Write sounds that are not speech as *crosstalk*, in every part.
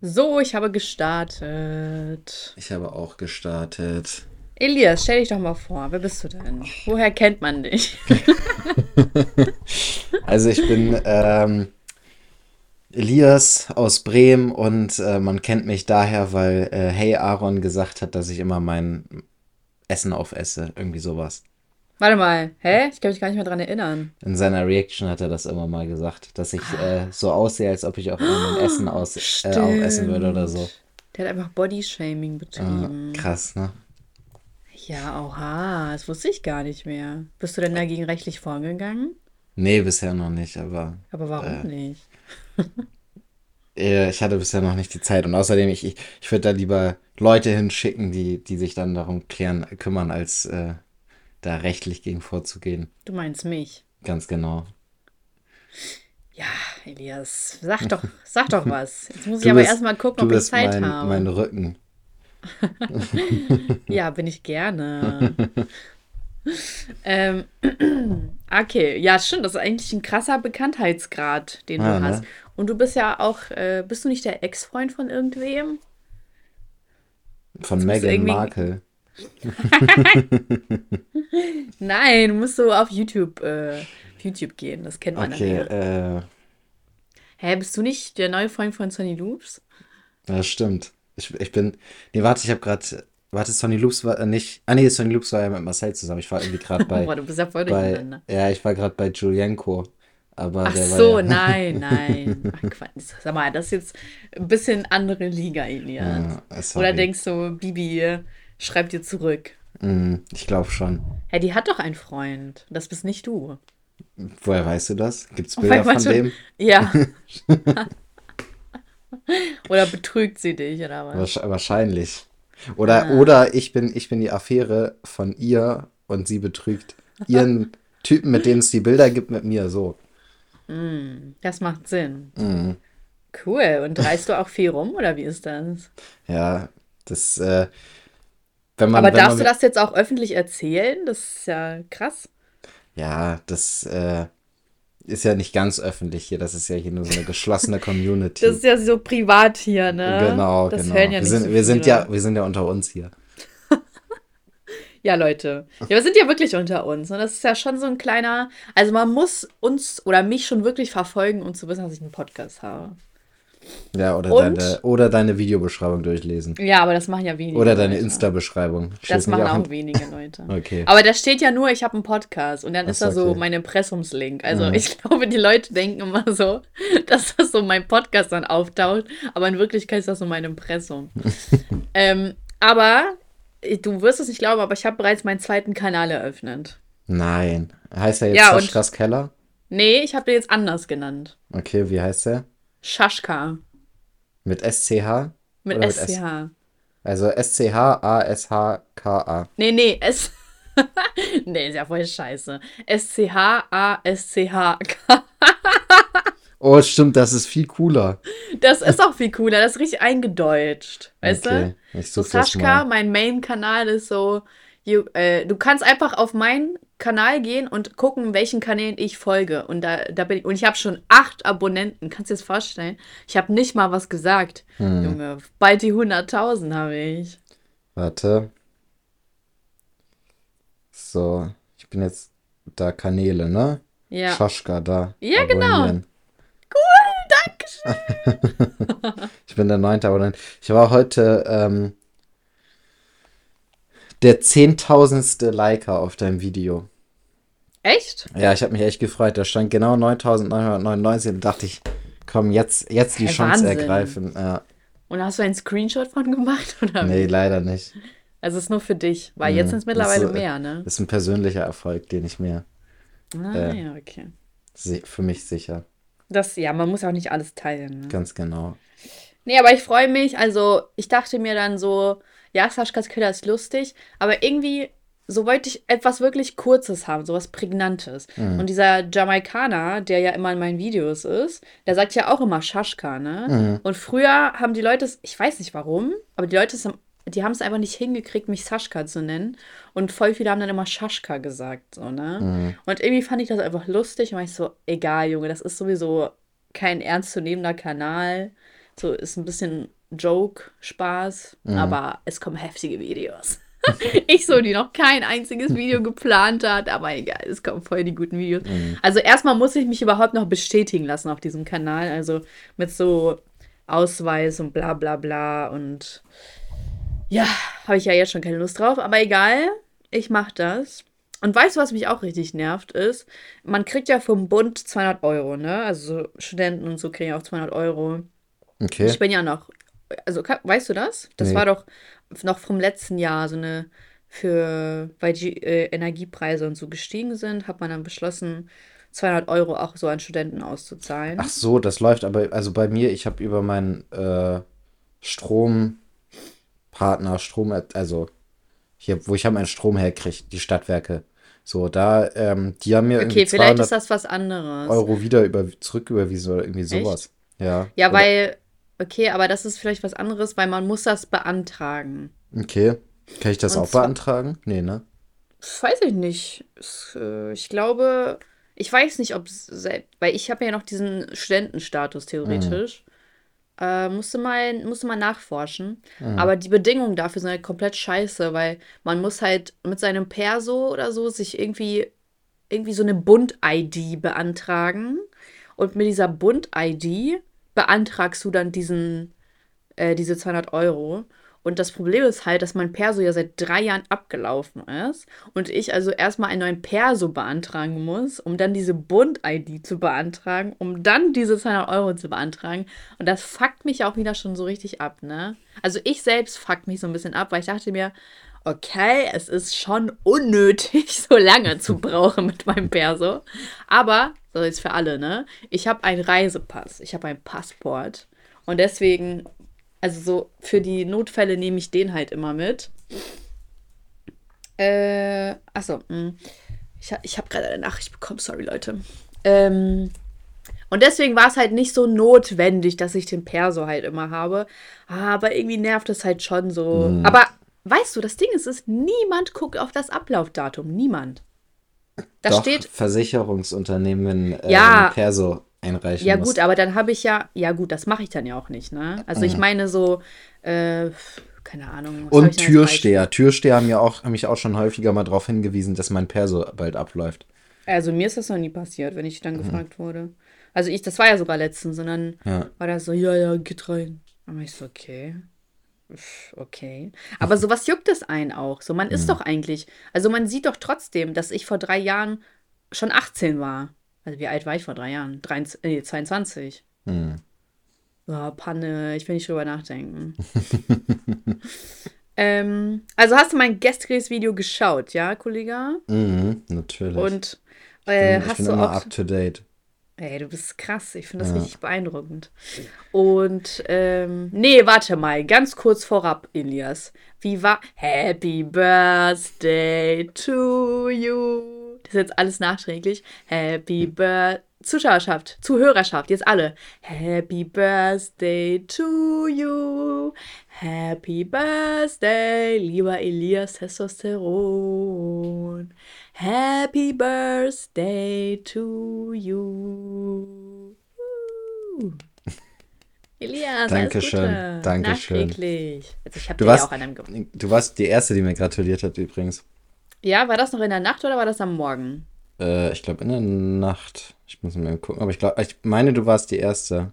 So, ich habe gestartet. Ich habe auch gestartet. Elias, stell dich doch mal vor. Wer bist du denn? Woher kennt man dich? *laughs* Also ich bin ähm, Elias aus Bremen und äh, man kennt mich daher, weil äh, Hey Aaron gesagt hat, dass ich immer mein Essen aufesse. Irgendwie sowas. Warte mal. Hä? Ich kann mich gar nicht mehr dran erinnern. In seiner Reaction hat er das immer mal gesagt, dass ich äh, so aussehe, als ob ich auch immer mein *gasps* Essen aus, äh, aufessen würde oder so. Der hat einfach Bodyshaming betrieben. krass, ne? Ja, oha. Das wusste ich gar nicht mehr. Bist du denn dagegen rechtlich vorgegangen? Nee, bisher noch nicht, aber Aber warum Äh. nicht? *laughs* ich hatte bisher noch nicht die Zeit. Und außerdem, ich, ich, ich würde da lieber Leute hinschicken, die, die sich dann darum klären, kümmern, als äh, da rechtlich gegen vorzugehen. Du meinst mich. Ganz genau. Ja, Elias, sag doch, *laughs* sag doch was. Jetzt muss ich Du aber erstmal gucken, Du ob ich Zeit mein, habe. mein Rücken. *laughs* Ja, bin ich gerne. *laughs* ähm, *clears throat* okay, ja, stimmt. Das ist eigentlich ein krasser Bekanntheitsgrad, den du Ja, ne? hast. Und du bist ja auch, äh, bist du nicht der Ex-Freund von irgendwem? Von du Meghan Markle. *laughs* Nein, musst du auf YouTube, äh, auf YouTube gehen. Das kennt man Okay, ja. äh, Hä, bist du nicht der neue Freund von Sonny Loops? ja, stimmt. Ich, ich bin. Nee, warte, ich habe gerade. Warte, Sonny Loops war äh, nicht. Ah, nee, Sonny Loops war ja mit Marcel zusammen. Ich war irgendwie gerade *laughs* bei. Boah, du bist ja voll durcheinander. ja, ich war gerade bei Julienko. Aber Ach so, ja, *laughs* nein, nein. Ach, Quatsch. Sag mal, das ist jetzt ein bisschen andere Liga, Elias. Ja. Oder denkst du, Bibi schreibt dir zurück? Mm, ich glaube schon. Hä, die hat doch einen Freund. Das bist nicht du. Woher weißt du das? Gibt's Weil Bilder man von schon- dem? Ja. *laughs* oder betrügt sie dich, oder was? Wahrsch- Wahrscheinlich. Oder, Ah. oder ich bin, ich bin die Affäre von ihr und sie betrügt ihren *laughs* Typen, mit dem es die Bilder gibt, mit mir. So. Das macht Sinn. Mhm. Cool. Und reist du auch viel rum, oder wie ist das? Ja, das, äh, man, Aber darfst man, du das jetzt auch öffentlich erzählen? Das ist ja krass. Ja, das äh, ist ja nicht ganz öffentlich hier. Das ist ja hier nur so eine geschlossene Community. *laughs* Das ist ja so privat hier, ne? genau, das genau. hören ja wir nicht sind, so wir sind ja, wir sind ja unter uns hier. *laughs* Ja, Leute. Ja, wir sind ja wirklich unter uns. Und das ist ja schon so ein kleiner. Also, man muss uns oder mich schon wirklich verfolgen, um zu wissen, dass ich einen Podcast habe. Ja, oder Und? deine, oder deine Videobeschreibung durchlesen. Ja, aber das machen ja wenige. Oder deine. Insta-Beschreibung. Das machen auch auch wenige *laughs* Leute. Okay. Aber da steht ja nur, ich habe einen Podcast und dann Ach ist da so okay. mein Impressumslink. Also Mhm. *laughs* ich glaube, die Leute denken immer so, *laughs* dass das so mein Podcast dann auftaucht, aber in Wirklichkeit ist das so mein Impressum. ähm, aber äh, du wirst es nicht glauben, aber ich habe bereits meinen zweiten Kanal eröffnet. Nein. Heißt er jetzt Ja, Saschkas Keller? Nee, ich habe den jetzt anders genannt. Okay, wie heißt der? Schaschka Mit SCH? mit Oder mit SCH. Also S-C-H-A-S-H-K-A. Nee, nee, S. *laughs* nee, ist ja voll scheiße. S-C-H-A-S-C-H-K. Oh, stimmt, das ist viel cooler. Das ist auch viel cooler, das ist richtig eingedeutscht. Weißt okay, du? ich So Sascha, mein Main-Kanal ist so, you, äh, du kannst einfach auf meinen Kanal gehen und gucken, welchen Kanälen ich folge. Und da, da bin ich, und ich habe schon acht Abonnenten. Kannst du dir das vorstellen? Ich habe nicht mal was gesagt. Hm. Junge, bald die 100.000 habe ich. Warte. So, ich bin jetzt da Kanäle, ne? Ja. Schaschka, da. Ja, genau. Abonnieren. *laughs* Ich bin der neunte Abonnent. Ich war heute ähm, der zehntausendste Liker auf deinem Video. Echt? Ja, ich habe mich echt gefreut. Da stand genau 9999 und dachte ich, komm, jetzt, jetzt die Hey, Chance Wahnsinn. ergreifen. Ja, Und hast du einen Screenshot von gemacht? *laughs* Oder nee, wie? leider nicht. Also es ist nur für dich, weil jetzt Mhm. sind es mittlerweile äh, mehr, ne? Das ist ein persönlicher Erfolg, den ich mir Ah, äh, ja, okay. für mich sicher. Das, ja, man muss auch nicht alles teilen. Ne? Ganz genau. Nee, aber ich freue mich. Also, ich dachte mir dann so, ja, Saschkas Killer ist lustig, aber irgendwie, so wollte ich etwas wirklich Kurzes haben, sowas Prägnantes. Mhm. Und dieser Jamaikaner, der ja immer in meinen Videos ist, der sagt ja auch immer Schaschka, ne? Mhm. Und früher haben die Leute ich weiß nicht warum, aber die Leute, die haben es einfach nicht hingekriegt, mich Saschka zu nennen. Und voll viele haben dann immer Schaschka gesagt, so, ne? Mhm. Und irgendwie fand ich das einfach lustig und war ich so, egal, Junge, das ist sowieso kein ernstzunehmender Kanal. So ist ein bisschen Joke, Spaß, Mhm. aber es kommen heftige Videos. *laughs* ich so, die noch kein einziges Video geplant hat, aber egal, es kommen voll die guten Videos. Mhm. Also erstmal muss ich mich überhaupt noch bestätigen lassen auf diesem Kanal, also mit so Ausweis und bla bla bla und ja, habe ich ja jetzt schon keine Lust drauf, aber egal, ich mache das. Und weißt du, was mich auch richtig nervt, ist, man kriegt ja vom Bund 200 Euro, ne? Also so Studenten und so kriegen ja auch 200 Euro. Okay. Ich bin ja noch, also weißt du das? Das Nee. war doch noch vom letzten Jahr so eine, für, weil die äh, Energiepreise und so gestiegen sind, hat man dann beschlossen, 200 Euro auch so an Studenten auszuzahlen. Ach so, das läuft aber, also bei mir, ich habe über meinen äh, Strompartner, Strom, also hier, wo ich ja meinen Strom herkriege, die Stadtwerke. So, da, ähm, die haben mir irgendwie okay, vielleicht 200 ist das was anderes. Euro wieder über, zurücküberwiesen oder irgendwie sowas. Ja. Ja, Oder- weil, okay, aber das ist vielleicht was anderes, weil man muss das beantragen. Okay. Kann ich das Und auch zwar- beantragen? Nee, ne? Das weiß ich nicht. Äh, Ich glaube, ich weiß nicht, ob weil ich habe ja noch diesen Studentenstatus theoretisch. Äh, musste mal, musste mal nachforschen. Aber die Bedingungen dafür sind halt komplett scheiße, weil man muss halt mit seinem Perso oder so sich irgendwie, irgendwie so eine Bund-ID beantragen. Und mit dieser Bund-ID beantragst du dann diesen, äh, diese 200 Euro. Und das Problem ist halt, dass mein Perso ja seit drei Jahren abgelaufen ist und ich also erstmal einen neuen Perso beantragen muss, um dann diese Bund-ID zu beantragen, um dann diese 200 Euro zu beantragen. Und das fuckt mich auch wieder schon so richtig ab, ne? Also ich selbst fuckt mich so ein bisschen ab, weil ich dachte mir, okay, es ist schon unnötig, *laughs* so lange zu *laughs* brauchen mit meinem Perso. Aber, so jetzt für alle, ne? Ich habe einen Reisepass, ich habe ein Passport. Und deswegen, also so für die Notfälle nehme ich den halt immer mit. Äh, achso, mh. ich, ich habe gerade eine Nachricht bekommen, sorry Leute. Ähm, und deswegen war es halt nicht so notwendig, dass ich den Perso halt immer habe. Aber irgendwie nervt es halt schon so. Aber weißt du, das Ding ist, ist, niemand guckt auf das Ablaufdatum. Niemand. Da Doch, steht, Versicherungsunternehmen äh, Ja. wenn Perso einreichen ja muss. gut, aber dann habe ich ja, ja gut, das mache ich dann ja auch nicht, ne? Also ich meine so, äh, keine Ahnung. Und Türsteher. Türsteher haben, ja auch, haben mich auch schon häufiger mal darauf hingewiesen, dass mein Perso bald abläuft. Also mir ist das noch nie passiert, wenn ich dann gefragt wurde. Also ich, das war ja sogar letztens, sondern Ja. war das so, ja, ja, geht rein. Aber ich so, okay. Okay. Aber sowas juckt es einen auch. So, man ist doch eigentlich, also man sieht doch trotzdem, dass ich vor drei Jahren schon 18 war. Also wie alt war ich vor drei Jahren? 23, nee, 22. Hm. Oh, Panne, ich will nicht drüber nachdenken. *laughs* ähm, also hast du mein gestriges Video geschaut, ja, Kollege? Mhm, natürlich. Und äh, ich hast bin du immer auch. up to date. Ey, du bist krass. Ich finde das Ja. richtig beeindruckend. Und, ähm, nee, warte mal, ganz kurz vorab, Elias. Wie war Happy Birthday to you? Das ist jetzt alles nachträglich. Happy Birthday. Zuschauerschaft, Zuhörerschaft, jetzt alle. Happy Birthday to you. Happy Birthday, lieber Elias Testosteron. Happy Birthday to you. Uh. Elias, Dankeschön, alles Gute. Dankeschön. Also ich habe ja auch an einem Ge du warst die Erste, die mir gratuliert hat, übrigens. Ja, war das noch in der Nacht oder war das am Morgen? Äh, ich glaube in der Nacht. Ich muss mal gucken, aber ich glaube, ich meine, du warst die Erste.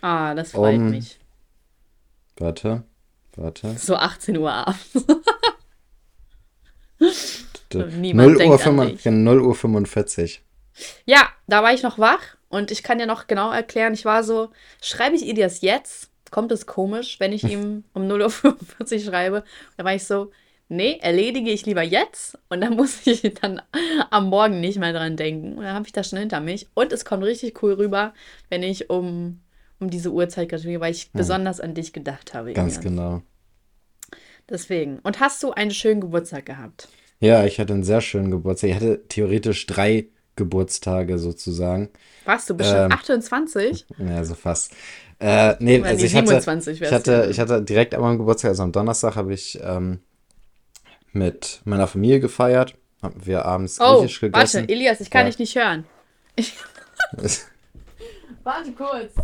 Ah, das freut Um, mich. Warte, warte. So 18 Uhr abends. *laughs* D- Niemand 0 denkt Uhr, an 5, dich. 0 Uhr 45. Ja, da war ich noch wach und ich kann ja noch genau erklären, ich war so, schreibe ich Elias jetzt? Kommt es komisch, wenn ich *laughs* ihm um 0.45 Uhr schreibe? Da war ich so, nee, erledige ich lieber jetzt und dann *laughs* muss ich dann am Morgen nicht mehr dran denken. Und dann habe ich das schon hinter mich. Und es kommt richtig cool rüber, wenn ich um, um diese Uhrzeit gratuliere, weil ich besonders an dich gedacht habe. Ganz genau. Deswegen. Und hast du einen schönen Geburtstag gehabt? Ja, ich hatte einen sehr schönen Geburtstag. Ich hatte theoretisch drei Geburtstage sozusagen. Warst du bestimmt Ähm, 28? Ja, so fast. Äh, nee, also ich hatte, 27 ich hatte, ich hatte direkt an meinem Geburtstag, also am Donnerstag, habe ich ähm, mit meiner Familie gefeiert. Haben wir abends Oh, griechisch warte, gegessen. Elias, ich kann Ja. dich nicht hören. Ich, *laughs* warte kurz.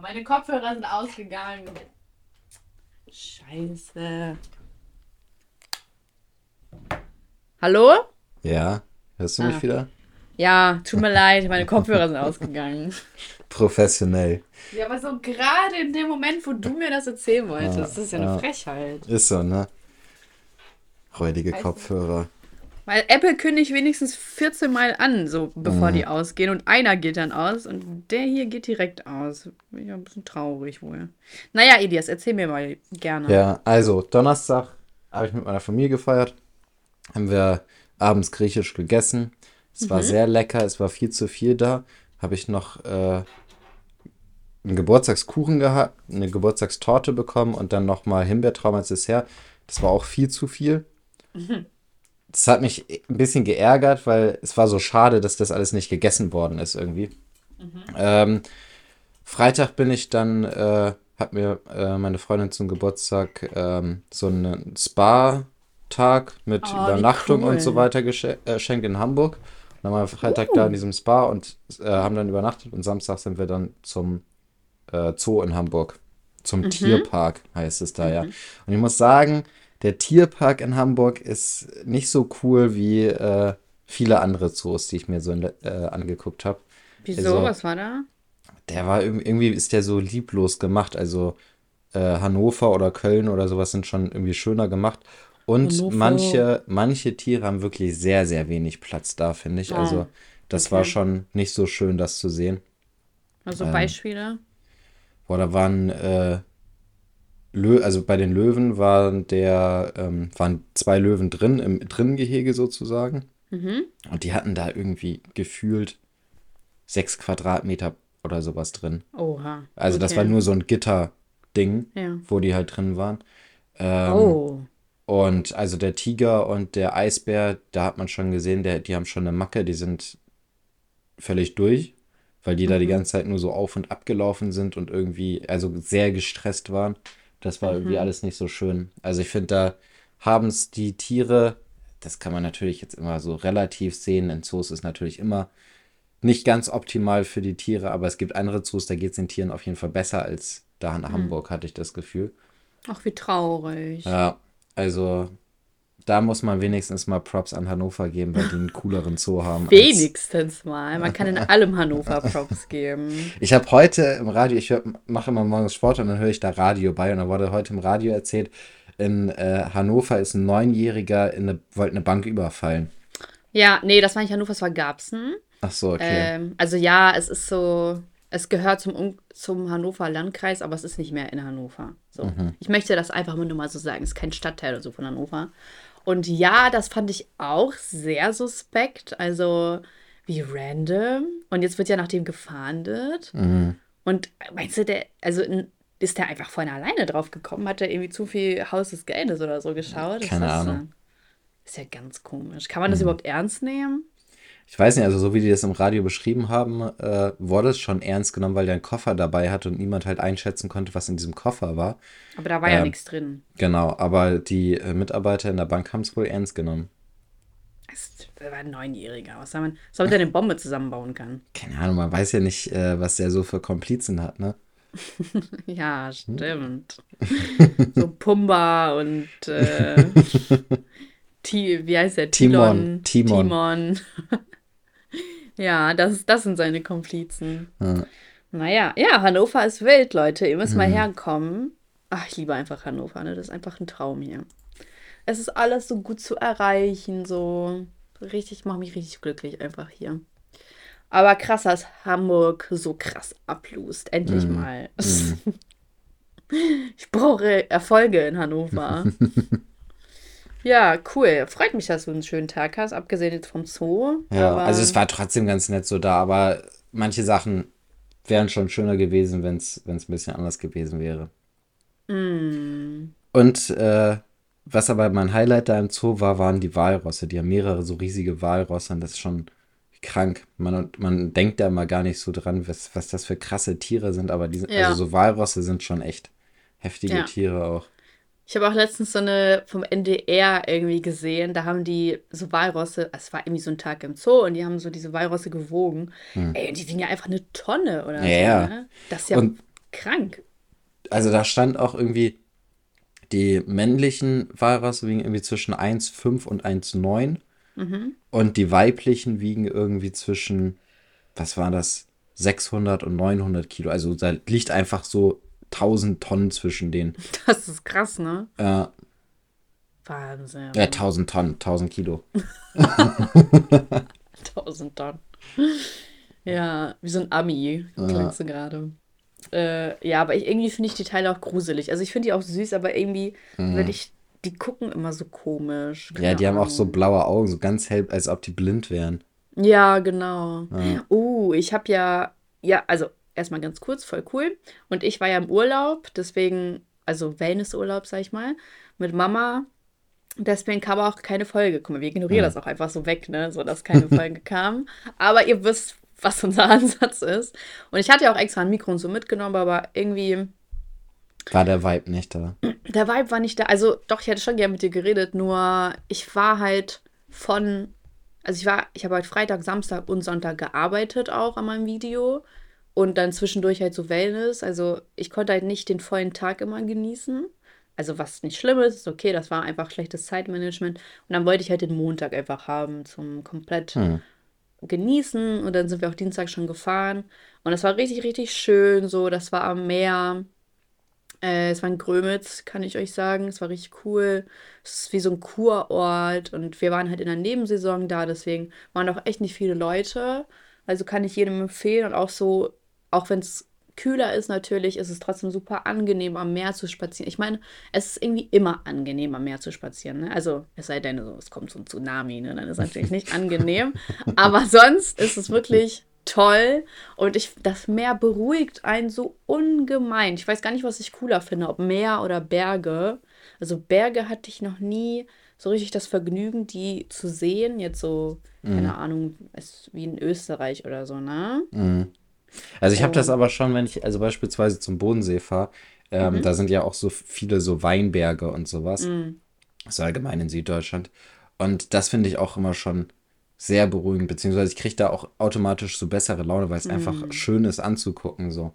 Meine Kopfhörer sind ausgegangen. Scheiße. Hallo? Ja, hörst du mich Ah. wieder? Ja, tut mir leid, meine Kopfhörer sind ausgegangen. *laughs* Professionell. Ja, aber so gerade in dem Moment, wo du mir das erzählen wolltest, Ja, das ist ja eine ja. Frechheit. Ist so, ne? Räudige Kopfhörer. Weil Apple kündigt wenigstens 14 Mal an, so bevor Mhm. die ausgehen. Und einer geht dann aus und der hier geht direkt aus. Bin ich ein bisschen traurig wohl. Naja, Elias, erzähl mir mal gerne. Ja, also Donnerstag habe ich mit meiner Familie gefeiert. Haben wir abends griechisch gegessen. Es Mhm. war sehr lecker, es war viel zu viel da. Habe ich noch äh, einen Geburtstagskuchen gehabt, eine Geburtstagstorte bekommen und dann nochmal Himbeertraum als Dessert. Das war auch viel zu viel. Mhm. Das hat mich ein bisschen geärgert, weil es war so schade, dass das alles nicht gegessen worden ist irgendwie. Mhm. Ähm, Freitag bin ich dann, äh, hat mir äh, meine Freundin zum Geburtstag ähm, so einen Spa-Tag mit Oh, Übernachtung cool. und so weiter äh, geschenkt in Hamburg. Und dann waren wir Freitag da in diesem Spa und äh, haben dann übernachtet und Samstag sind wir dann zum äh, Zoo in Hamburg. Zum Mhm. Tierpark heißt es da, ja. Und ich muss sagen, der Tierpark in Hamburg ist nicht so cool wie äh, viele andere Zoos, die ich mir so in, äh, angeguckt habe. Wieso? Also- Was war da? Der war irg- irgendwie ist der so lieblos gemacht. Also äh, Hannover oder Köln oder sowas sind schon irgendwie schöner gemacht. Und Hannover. manche, manche Tiere haben wirklich sehr, sehr wenig Platz da, finde ich. Ah, Also das war okay. schon nicht so schön, das zu sehen. Also Ähm, Beispiele? Boah, da waren äh, Lö also bei den Löwen waren der, ähm, waren zwei Löwen drin, im Drinnengehege sozusagen. Mhm. Und die hatten da irgendwie gefühlt sechs Quadratmeter oder sowas drin. Oha. Also das Okay. war nur so ein Gitterding, Ja. wo die halt drin waren. Ähm, Oh. Und also der Tiger und der Eisbär, da hat man schon gesehen, der, die haben schon eine Macke, die sind völlig durch, weil die da die Mhm. ganze Zeit nur so auf und ab gelaufen sind und irgendwie, also sehr gestresst waren. Das war irgendwie Mhm. alles nicht so schön. Also ich finde, da haben es die Tiere, das kann man natürlich jetzt immer so relativ sehen, in Zoos ist natürlich immer nicht ganz optimal für die Tiere, aber es gibt andere Zoos, da geht es den Tieren auf jeden Fall besser als da Mhm. in Hamburg, hatte ich das Gefühl. Ach, wie traurig. Ja, also da muss man wenigstens mal Props an Hannover geben, weil die einen cooleren Zoo haben. Wenigstens mal. Man kann in allem Hannover Props geben. Ich habe heute im Radio, ich mache immer morgens Sport und dann höre ich da Radio bei und da wurde heute im Radio erzählt, in äh, Hannover ist ein Neunjähriger in eine, wollte eine Bank überfallen. Ja, nee, das war nicht Hannover, das war Garbsen. Ach so, okay. Ähm, also ja, es ist so, es gehört zum, Um- zum Hannover Landkreis, aber es ist nicht mehr in Hannover. So. Mhm. Ich möchte das einfach nur mal so sagen. Es ist kein Stadtteil oder so von Hannover. Und ja, das fand ich auch sehr suspekt. Also wie random. Und jetzt wird ja nach dem gefahndet. Mhm. Und meinst du, der, also ist der einfach von alleine drauf gekommen? Hat er irgendwie zu viel Haus des Geldes oder so geschaut? Keine ist das, Ahnung. Mhm. Ist ja ganz komisch. Kann man das überhaupt ernst nehmen? Ich weiß nicht, also so wie die das im Radio beschrieben haben, äh, wurde es schon ernst genommen, weil der einen Koffer dabei hatte und niemand halt einschätzen konnte, was in diesem Koffer war. Aber da war ja Ähm, nichts drin. Genau, aber die äh, Mitarbeiter in der Bank haben es wohl ernst genommen. Das war ein Neunjähriger. Was soll man, was soll man denn eine Bombe zusammenbauen kann? Keine Ahnung, man weiß ja nicht, äh, was der so für Komplizen hat, ne? *laughs* Ja, stimmt. so Pumba und äh, *laughs* Ti, wie heißt der? Timon, Timon. Timon. Ja, das, das sind seine Komplizen. Ja. Naja, ja, Hannover ist wild, Leute. Ihr müsst mal Mhm. herkommen. Ach, ich liebe einfach Hannover, ne? Das ist einfach ein Traum hier. Es ist alles so gut zu erreichen, so richtig, macht mich richtig glücklich einfach hier. Aber krass, dass Hamburg so krass ablust. Endlich Mhm. mal. *laughs* Ich brauche Erfolge in Hannover. *laughs* ja, cool. Freut mich, dass du einen schönen Tag hast, abgesehen jetzt vom Zoo. Ja, aber also es war trotzdem ganz nett so da, aber manche Sachen wären schon schöner gewesen, wenn es ein bisschen anders gewesen wäre. Mm, Und äh, was aber mein Highlight da im Zoo war, waren die Walrosse. Die haben mehrere so riesige Walrosse und das ist schon krank. Man, man denkt da immer gar nicht so dran, was, was das für krasse Tiere sind, aber die sind, Ja. also so Walrosse sind schon echt heftige Ja. Tiere auch. Ich habe auch letztens so eine vom NDR irgendwie gesehen. Da haben die so Walrosse, es war irgendwie so ein Tag im Zoo und die haben so diese Walrosse gewogen. Ey, und die wiegen ja einfach eine Tonne oder Hm. Ja, ja. so. Ne? Das ist ja Und Krank. Also da stand auch irgendwie, die männlichen Walrasse wiegen irgendwie zwischen 1,5 und 1,9 Mhm. und die weiblichen wiegen irgendwie zwischen, was war das, 600 und 900 Kilo. Also da liegt einfach so 1000 Tonnen zwischen denen. *laughs* Das ist krass, ne? Äh, Wahnsinn. äh, 1000 Tonnen, 1000 Kilo. *laughs* *laughs* 1000 Tonnen. Ja, wie so ein Ami klingst du gerade. Äh, ja, aber ich, irgendwie finde ich die Teile auch gruselig. Also ich finde die auch süß, aber irgendwie, wenn ich, die gucken immer so komisch. Mhm. Ja, Keine die haben auch so Ahnung. blaue Augen, so ganz hell, als ob die blind wären. Ja, genau. Ja. Uh, ich habe ja, ja, also erstmal ganz kurz, voll cool. Und ich war ja im Urlaub, deswegen, also Wellnessurlaub, sag ich mal, mit Mama. Deswegen kam auch keine Folge. Guck mal, wir ignorieren das auch einfach so weg, ne? So, dass keine *laughs* Folge kam. Aber ihr wisst, was unser *laughs* Ansatz ist. Und ich hatte ja auch extra ein Mikro und so mitgenommen, aber irgendwie, War der Vibe nicht da? der Vibe war nicht da. Also, doch, ich hätte schon gerne mit dir geredet, nur ich war halt von. Also, ich war, ich habe halt Freitag, Samstag und Sonntag gearbeitet auch an meinem Video. Und dann zwischendurch halt so Wellness. Also, ich konnte halt nicht den vollen Tag immer genießen. Also, was nicht schlimm ist, ist okay, das war einfach schlechtes Zeitmanagement. Und dann wollte ich halt den Montag einfach haben zum komplett Hm. genießen. Und dann sind wir auch Dienstag schon gefahren. Und das war richtig, richtig schön. So, das war am Meer. Äh, es war in Grömitz, kann ich euch sagen. Es war richtig cool. Es ist wie so ein Kurort. Und wir waren halt in der Nebensaison da. Deswegen waren auch echt nicht viele Leute. Also kann ich jedem empfehlen. Und auch so, auch wenn es kühler ist natürlich, ist es trotzdem super angenehm, am Meer zu spazieren. Ich meine, es ist irgendwie immer angenehm, am Meer zu spazieren. Ne? Also, es sei denn, es kommt so ein Tsunami, ne? dann ist es natürlich nicht angenehm. *laughs* Aber sonst ist es wirklich toll. Und ich, das Meer beruhigt einen so ungemein. Ich weiß gar nicht, was ich cooler finde, ob Meer oder Berge. Also, Berge hatte ich noch nie so richtig das Vergnügen, die zu sehen. Jetzt so, keine Ahnung, es, wie in Österreich oder so, ne? Mhm. Also ich habe das Oh. aber schon, wenn ich also beispielsweise zum Bodensee fahre, ähm, Mhm. da sind ja auch so viele so Weinberge und sowas. Mhm. So allgemein in Süddeutschland. Und das finde ich auch immer schon sehr beruhigend, beziehungsweise ich kriege da auch automatisch so bessere Laune, weil es einfach Mhm. schön ist anzugucken. So.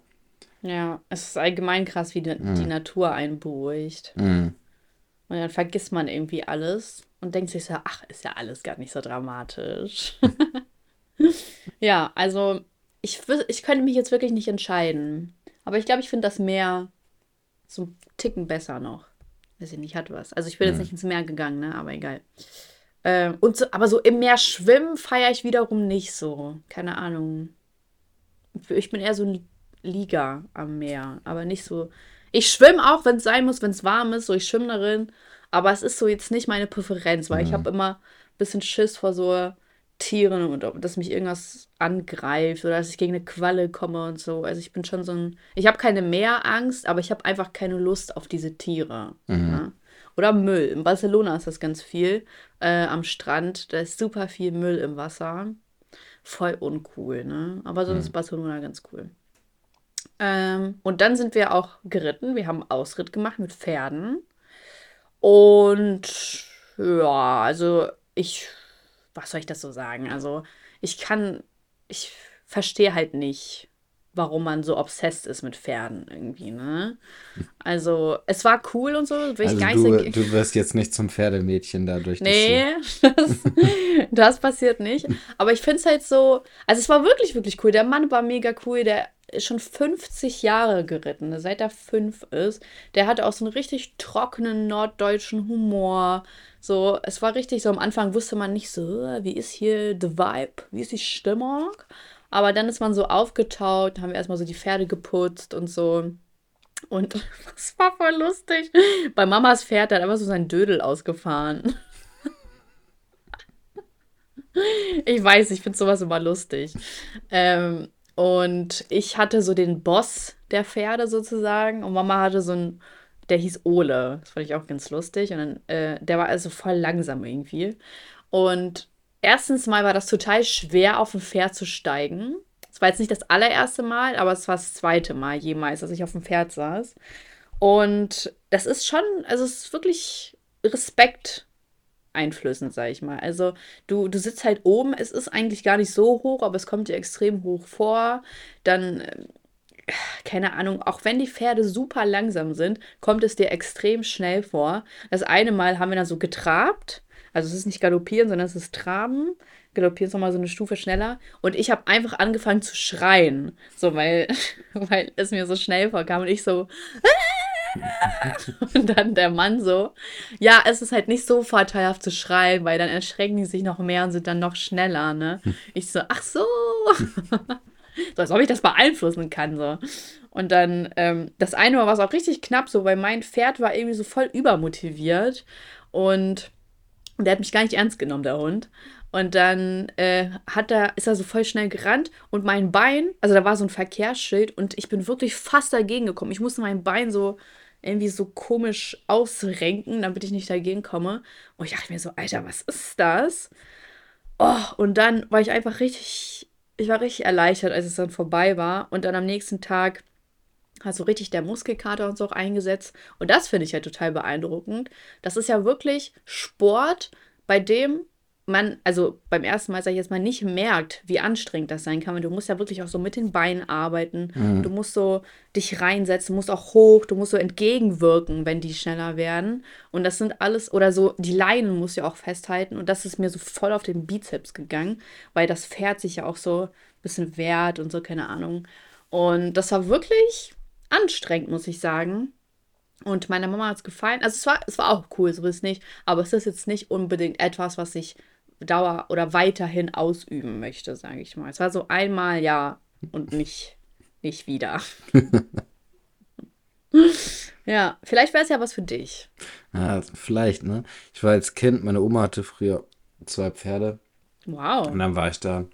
Ja, es ist allgemein krass, wie die, die Natur einen beruhigt. Mhm. Und dann vergisst man irgendwie alles und denkt sich so, ach, ist ja alles gar nicht so dramatisch. *laughs* *laughs* ja, also ich, ich könnte mich jetzt wirklich nicht entscheiden. Aber ich glaube, ich finde das Meer so einen Ticken besser noch. Weiß ich nicht, hat was. Also ich bin jetzt nicht ins Meer gegangen, ne? Aber egal. Ähm, und so, aber so im Meer schwimmen feiere ich wiederum nicht so. Keine Ahnung. Ich bin eher so ein Liga am Meer, aber nicht so. Ich schwimme auch, wenn es sein muss, wenn es warm ist, so ich schwimme darin. Aber es ist so jetzt nicht meine Präferenz, weil ich habe immer ein bisschen Schiss vor so Tieren und ob, dass mich irgendwas angreift oder dass ich gegen eine Qualle komme und so. Also ich bin schon so ein. Ich habe keine Meerangst, aber ich habe einfach keine Lust auf diese Tiere. Ja? Oder Müll. In Barcelona ist das ganz viel. Äh, am Strand, da ist super viel Müll im Wasser. Voll uncool, ne? Aber sonst ist Barcelona ganz cool. Ähm, und dann sind wir auch geritten. Wir haben einen Ausritt gemacht mit Pferden. Und ja, also ich, was soll ich das so sagen? Also ich kann, ich verstehe halt nicht, warum man so obsessed ist mit Pferden irgendwie, ne? Also es war cool und so, will ich Also gar nicht du, sagen. du wirst jetzt nicht zum Pferdemädchen dadurch. Nee, *laughs* das, das passiert nicht. Aber ich finde es halt so, also es war wirklich, wirklich cool. Der Mann war mega cool, der schon 50 Jahre geritten, seit er fünf ist. Der hatte auch so einen richtig trockenen norddeutschen Humor. So, es war richtig so, am Anfang wusste man nicht so, äh, wie ist hier the vibe, wie ist die Stimmung? Aber dann ist man so aufgetaut, haben wir erstmal so die Pferde geputzt und so. Und *laughs* das war voll lustig. Bei Mamas Pferd, hat einfach so sein Dödel ausgefahren. *laughs* Ich weiß, ich finde sowas immer lustig. Ähm, und ich hatte so den Boss der Pferde sozusagen und Mama hatte so einen, der hieß Ole. Das fand ich auch ganz lustig. Und dann, äh, der war also voll langsam irgendwie. Und erstens mal war das total schwer, auf ein Pferd zu steigen. Es war jetzt nicht das allererste Mal, aber es war das zweite Mal jemals, dass ich auf dem Pferd saß. Und das ist schon, also es ist wirklich Respekt einflößend, sag ich mal. Also du, du sitzt halt oben, es ist eigentlich gar nicht so hoch, aber es kommt dir extrem hoch vor. Dann, äh, keine Ahnung, auch wenn die Pferde super langsam sind, kommt es dir extrem schnell vor. Das eine Mal haben wir dann so getrabt. Also es ist nicht galoppieren, sondern es ist traben. Galoppieren ist nochmal so eine Stufe schneller. Und ich habe einfach angefangen zu schreien. So, weil, *laughs* weil es mir so schnell vorkam. Und ich so. *laughs* *laughs* Und dann der Mann so, ja, es ist halt nicht so vorteilhaft zu schreien, weil dann erschrecken die sich noch mehr und sind dann noch schneller, ne? Ich so, ach so. *laughs* so, als ob ich das beeinflussen kann, so. Und dann, ähm, das eine Mal war es auch richtig knapp, so, weil mein Pferd war irgendwie so voll übermotiviert und der hat mich gar nicht ernst genommen, der Hund. Und dann äh, hat er, ist er so voll schnell gerannt und mein Bein, also da war so ein Verkehrsschild und ich bin wirklich fast dagegen gekommen. Ich musste mein Bein so irgendwie so komisch ausrenken, damit ich nicht dagegen komme. Und ich dachte mir so, Alter, was ist das? Oh, und dann war ich einfach richtig, ich war richtig erleichtert, als es dann vorbei war. Und dann am nächsten Tag hat so richtig der Muskelkater und so auch eingesetzt. Und das finde ich ja total beeindruckend. Das ist ja wirklich Sport, bei dem man, also beim ersten Mal, sag ich jetzt mal, nicht merkt, wie anstrengend das sein kann. Und du musst ja wirklich auch so mit den Beinen arbeiten. Mhm. Du musst so dich reinsetzen, du musst auch hoch, du musst so entgegenwirken, wenn die schneller werden. Und das sind alles, oder so, die Leinen musst du ja auch festhalten. Und das ist mir so voll auf den Bizeps gegangen, weil das Pferd sich ja auch so ein bisschen wehrt und so, keine Ahnung. Und das war wirklich anstrengend, muss ich sagen. Und meiner Mama hat es gefallen. Also es war, es war auch cool, so ist es nicht. Aber es ist jetzt nicht unbedingt etwas, was ich dauer oder weiterhin ausüben möchte, sage ich mal. Es war so einmal ja und nicht, nicht wieder. *laughs* ja, vielleicht wäre es ja was für dich. Ja, vielleicht, ne? Ich war als Kind, meine Oma hatte früher zwei Pferde. Wow. Und dann war ich da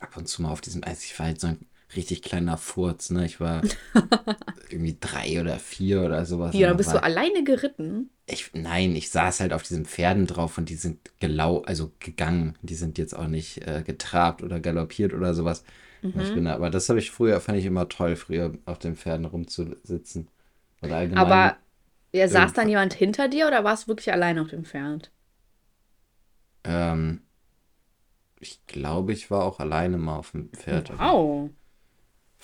ab und zu mal auf diesem, also ich war halt so ein richtig kleiner Furz, ne? Ich war *laughs* irgendwie drei oder vier oder sowas. Ja, dann da bist war, du alleine geritten. ich, nein, ich saß halt auf diesen Pferden drauf und die sind gelau, also gegangen. Die sind jetzt auch nicht äh, getrabt oder galoppiert oder sowas. Mhm. Ich bin, aber das habe ich früher, fand ich immer toll, früher auf den Pferden rumzusitzen. Oder allgemein. Aber ja, saß dann jemand hinter dir oder warst du wirklich alleine auf dem Pferd? Ähm, ich glaube, ich war auch alleine mal auf dem Pferd. Wow.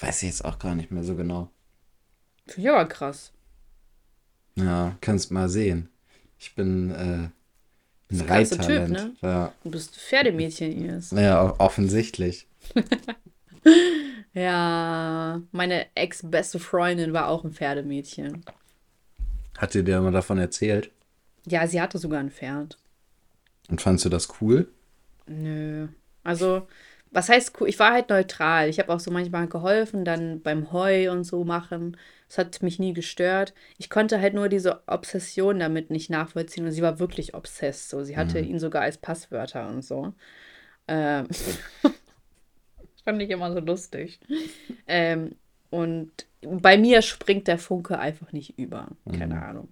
Weiß ich jetzt auch gar nicht mehr so genau. Finde ich aber krass. Ja, kannst mal sehen. Ich bin äh, ein Typ, Reittalent. ne? Ja. Du bist Pferdemädchen, Ines. Naja, o- offensichtlich. *laughs* Ja, meine ex-beste Freundin war auch ein Pferdemädchen. Hat dir der mal davon erzählt? Ja, sie hatte sogar ein Pferd. Und fandst du das cool? Nö. Also, was heißt cool? Ich war halt neutral. Ich habe auch so manchmal geholfen, dann beim Heu und so machen. Das hat mich nie gestört. Ich konnte halt nur diese Obsession damit nicht nachvollziehen. Und sie war wirklich obsessed. So. Sie hatte ihn sogar als Passwörter und so. Ähm, *laughs* fand ich immer so lustig. Ähm, und bei mir springt der Funke einfach nicht über. Keine Ahnung.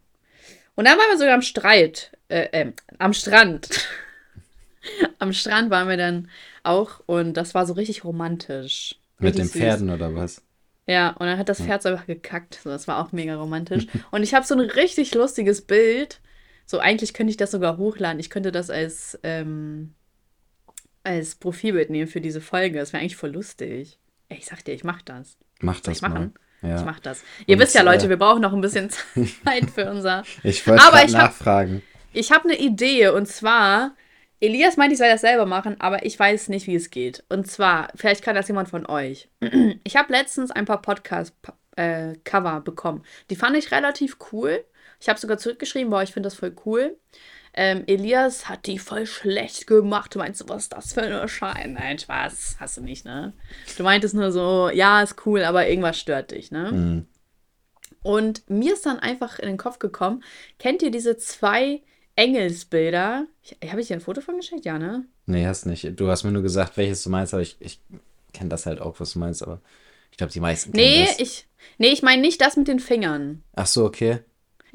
Und dann waren wir sogar am Streit, äh, ähm, am Strand. *laughs* am Strand waren wir dann auch und das war so richtig romantisch. Mit den. Pferden oder was? Ja, und dann hat das Pferd so einfach gekackt. So, das war auch mega romantisch. *laughs* Und ich habe so ein richtig lustiges Bild. So, eigentlich könnte ich das sogar hochladen. Ich könnte das als, ähm, als Profilbild nehmen für diese Folge. Das wäre eigentlich voll lustig. Ey, ich sag dir, ich mach das. Mach Soll das ich machen? mal. Ja. Ich mach das. Ihr Und, wisst ja, Leute, äh, wir brauchen noch ein bisschen *laughs* Zeit für unser. Ich wollte ich hab- nachfragen. Ich habe eine Idee und zwar, Elias meint, ich soll das selber machen, aber ich weiß nicht, wie es geht. Und zwar, vielleicht kann das jemand von euch. *clears throat* Ich habe letztens ein paar Podcast-Cover bekommen. Die fand ich relativ cool. Ich habe sogar zurückgeschrieben, boah, ich finde das voll cool. Ähm, Elias hat die voll schlecht gemacht. Du meinst, was ist das für eine Schein? Nein, Spaß. Hast du nicht, ne? Du meintest nur so, ja, ist cool, aber irgendwas stört dich, ne? Mhm. Und mir ist dann einfach in den Kopf gekommen, kennt ihr diese zwei Engelsbilder? Habe ich dir ein Foto von geschickt? Ja, ne? Nee, hast nicht. Du hast mir nur gesagt, welches du meinst, aber ich, ich kenne das halt auch, was du meinst, aber ich glaube, die meisten kennen Nee, das. ich, nee, ich meine nicht das mit den Fingern. Ach so, okay.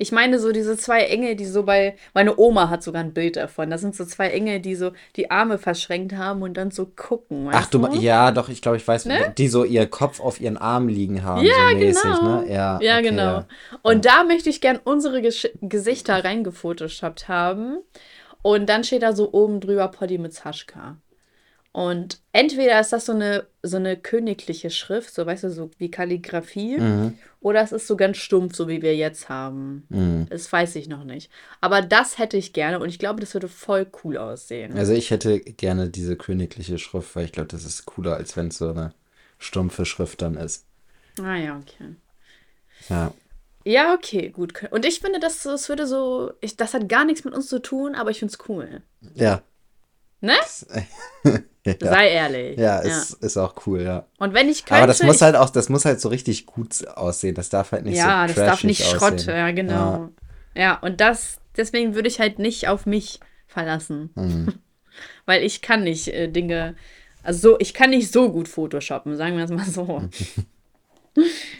Ich meine so diese zwei Engel, die so bei. Meine Oma hat sogar ein Bild davon. Das sind so zwei Engel, die so die Arme verschränkt haben und dann so gucken. Ach du, me- ja, doch, ich glaube, ich weiß, Ne? die so ihr Kopf auf ihren Arm liegen haben, Ja, so mäßig, genau. ne? Ja, Ja, okay, genau. ja. Und da möchte ich gern unsere Gesch Gesichter reingefotoshoppt haben. Und dann steht da so oben drüber Poddy mit Saschka. Und entweder ist das so eine, so eine königliche Schrift, so weißt du, so wie Kalligrafie, Mhm. oder es ist so ganz stumpf, so wie wir jetzt haben. Mhm. Das weiß ich noch nicht. Aber das hätte ich gerne und ich glaube, das würde voll cool aussehen. Also ich hätte gerne diese königliche Schrift, weil ich glaube, das ist cooler, als wenn es so eine stumpfe Schrift dann ist. Ah ja, okay. Ja. Ja, okay, gut. Und ich finde, das, das würde so, ich, das hat gar nichts mit uns zu tun, aber ich finde es cool. Ja. Ne? *laughs* Sei ehrlich. Ja, ist, ist auch cool, ja. Und wenn ich könnte, Aber das muss halt auch, das muss halt so richtig gut aussehen. Das darf halt nicht ja, so das darf nicht trashig Schrott, aussehen. ja, genau. Ja. und das, deswegen würde ich halt nicht auf mich verlassen. Mhm. *laughs* Weil ich kann nicht äh, Dinge, also so, ich kann nicht so gut Photoshoppen, sagen wir es mal so. *laughs*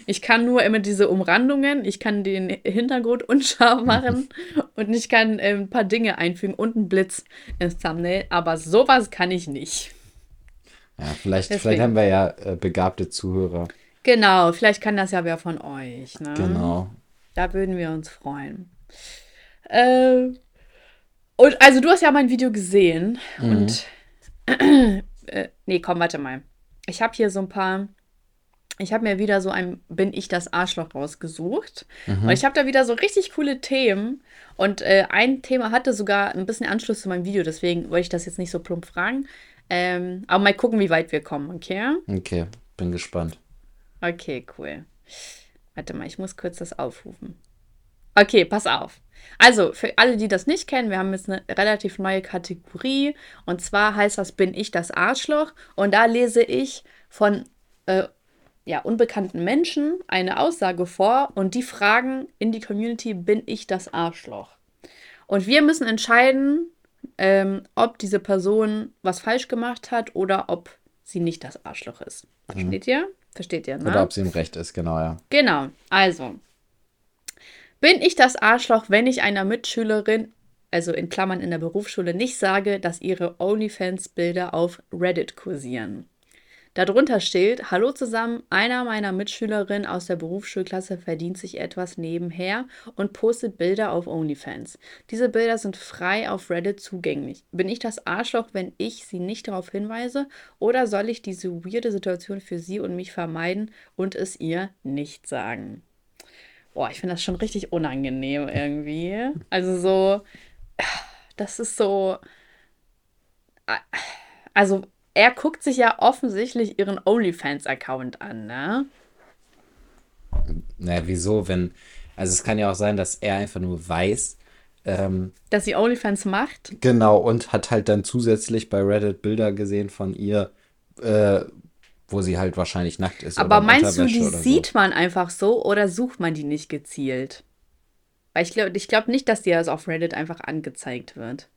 Ich kann nur immer diese Umrandungen, ich kann den Hintergrund *laughs* unscharf machen und ich kann äh, ein paar Dinge einfügen und einen Blitz ins Thumbnail, aber sowas kann ich nicht. Ja, vielleicht, Deswegen. vielleicht haben wir ja äh, begabte Zuhörer. Genau, vielleicht kann das ja wer von euch. Ne? Genau. Da würden wir uns freuen. Äh, und also du hast ja mein Video gesehen und *clears throat* äh, nee, komm, warte mal. Ich habe hier so ein paar. Ich habe mir wieder so ein Bin ich das Arschloch rausgesucht. Und ich habe da wieder so richtig coole Themen. Und äh, ein Thema hatte sogar ein bisschen Anschluss zu meinem Video, deswegen wollte ich das jetzt nicht so plump fragen. Ähm, aber mal gucken, wie weit wir kommen, okay? Okay, bin gespannt. Okay, cool. Warte mal, ich muss kurz das aufrufen. Okay, pass auf. Also, für alle, die das nicht kennen, wir haben jetzt eine relativ neue Kategorie. Und zwar heißt das Bin ich das Arschloch? Und da lese ich von äh, ja, unbekannten Menschen eine Aussage vor und die fragen in die Community, bin ich das Arschloch? Und wir müssen entscheiden, ähm, ob diese Person was falsch gemacht hat oder ob sie nicht das Arschloch ist. Versteht ihr? Versteht ihr, ne? Oder ob sie im Recht ist, genau, ja. Genau, also. Bin ich das Arschloch, wenn ich einer Mitschülerin, also in Klammern in der Berufsschule, nicht sage, dass ihre OnlyFans-Bilder auf Reddit kursieren? Darunter steht, hallo zusammen, einer meiner Mitschülerinnen aus der Berufsschulklasse verdient sich etwas nebenher und postet Bilder auf OnlyFans. Diese Bilder sind frei auf Reddit zugänglich. Bin ich das Arschloch, wenn ich sie nicht darauf hinweise? Oder soll ich diese weirde Situation für sie und mich vermeiden und es ihr nicht sagen? Boah, ich finde das schon richtig unangenehm irgendwie. Also so, das ist so, also er guckt sich ja offensichtlich ihren OnlyFans-Account an, ne? Naja, wieso, wenn. Also es kann ja auch sein, dass er einfach nur weiß, ähm, Dass sie OnlyFans macht. genau, und hat halt dann zusätzlich bei Reddit Bilder gesehen von ihr, äh, wo sie halt wahrscheinlich nackt ist. Aber meinst du, die so. sieht man einfach so oder sucht man die nicht gezielt? Weil ich glaube ich glaub nicht, dass dir das auf Reddit einfach angezeigt wird.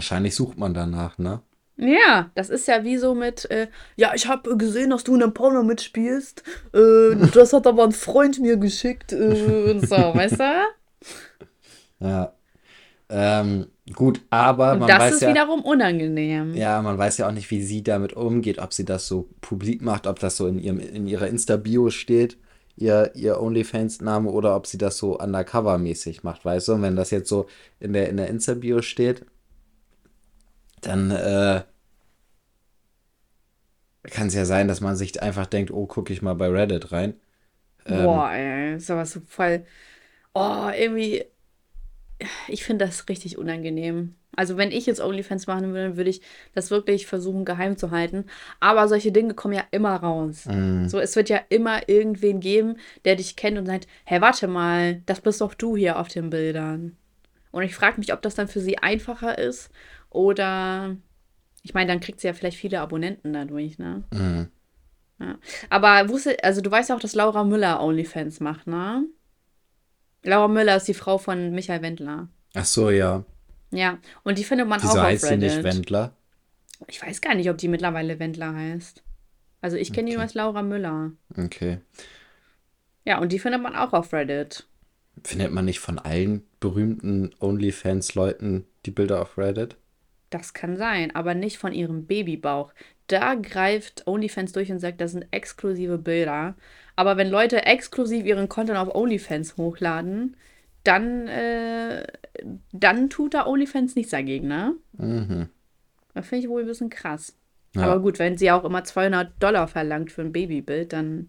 Wahrscheinlich sucht man danach, ne? Ja, das ist ja wie so mit, äh, ja, ich habe gesehen, dass du in einem Porno mitspielst. Äh, das hat aber ein Freund mir geschickt äh, und so, *laughs* weißt du? Ja. Ähm, gut, aber Und man das weiß ist ja. wiederum unangenehm. Ja, man weiß ja auch nicht, wie sie damit umgeht, ob sie das so publik macht, ob das so in ihrem, in ihrer Insta-Bio steht, ihr, ihr OnlyFans-Name, oder ob sie das so undercover-mäßig macht, weißt du? Und wenn das jetzt so in der, in der Insta-Bio steht, dann äh, kann es ja sein, dass man sich einfach denkt, oh, gucke ich mal bei Reddit rein. Ähm, Boah, ey, sowas so voll. Oh, irgendwie. Ich finde das richtig unangenehm. Also, wenn ich jetzt OnlyFans machen würde, würde ich das wirklich versuchen, geheim zu halten. Aber solche Dinge kommen ja immer raus. Mm, So, es wird ja immer irgendwen geben, der dich kennt und sagt: Hey, warte mal, das bist doch du hier auf den Bildern. Und ich frage mich, ob das dann für sie einfacher ist oder. Ich meine, dann kriegt sie ja vielleicht viele Abonnenten dadurch, ne? mm. Ja. Aber wusste, also du weißt ja auch, dass Laura Müller OnlyFans macht, ne? Laura Müller ist die Frau von Michael Wendler. Ach so, ja. Ja, und die findet man Wieso auch auf heißt sie Reddit. nicht Wendler? Ich weiß gar nicht, ob die mittlerweile Wendler heißt. Also ich kenne die nur als Laura Müller. Okay. Ja, und die findet man auch auf Reddit. Findet man nicht von allen berühmten OnlyFans-Leuten die Bilder auf Reddit? Das kann sein, aber nicht von ihrem Babybauch. Da greift OnlyFans durch und sagt, das sind exklusive Bilder. Aber wenn Leute exklusiv ihren Content auf OnlyFans hochladen, dann, äh, dann tut da OnlyFans nichts dagegen, ne? Mhm. Das finde ich wohl ein bisschen krass. Ja. Aber gut, wenn sie auch immer 200 Dollar verlangt für ein Babybild, dann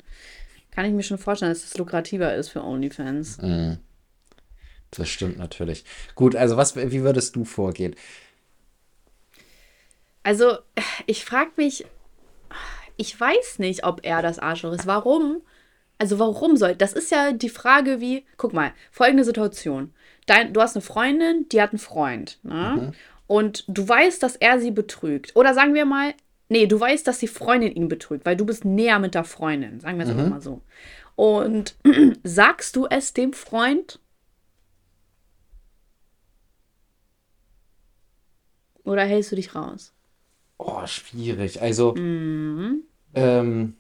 kann ich mir schon vorstellen, dass es lukrativer ist für OnlyFans. Mhm. Das stimmt natürlich. Gut, also was, wie würdest du vorgehen? Also, ich frage mich, ich weiß nicht, ob er das Arschloch ist. Warum? Also, warum soll. Das ist ja die Frage wie, guck mal, folgende Situation. Dein, du hast eine Freundin, die hat einen Freund. Ne? Und du weißt, dass er sie betrügt. Oder sagen wir mal, nee, du weißt, dass die Freundin ihn betrügt, weil du bist näher mit der Freundin. Sagen wir es einfach mal so. Und *clears throat* sagst du es dem Freund? Oder hältst du dich raus? Oh, schwierig. Also, Mhm. ähm,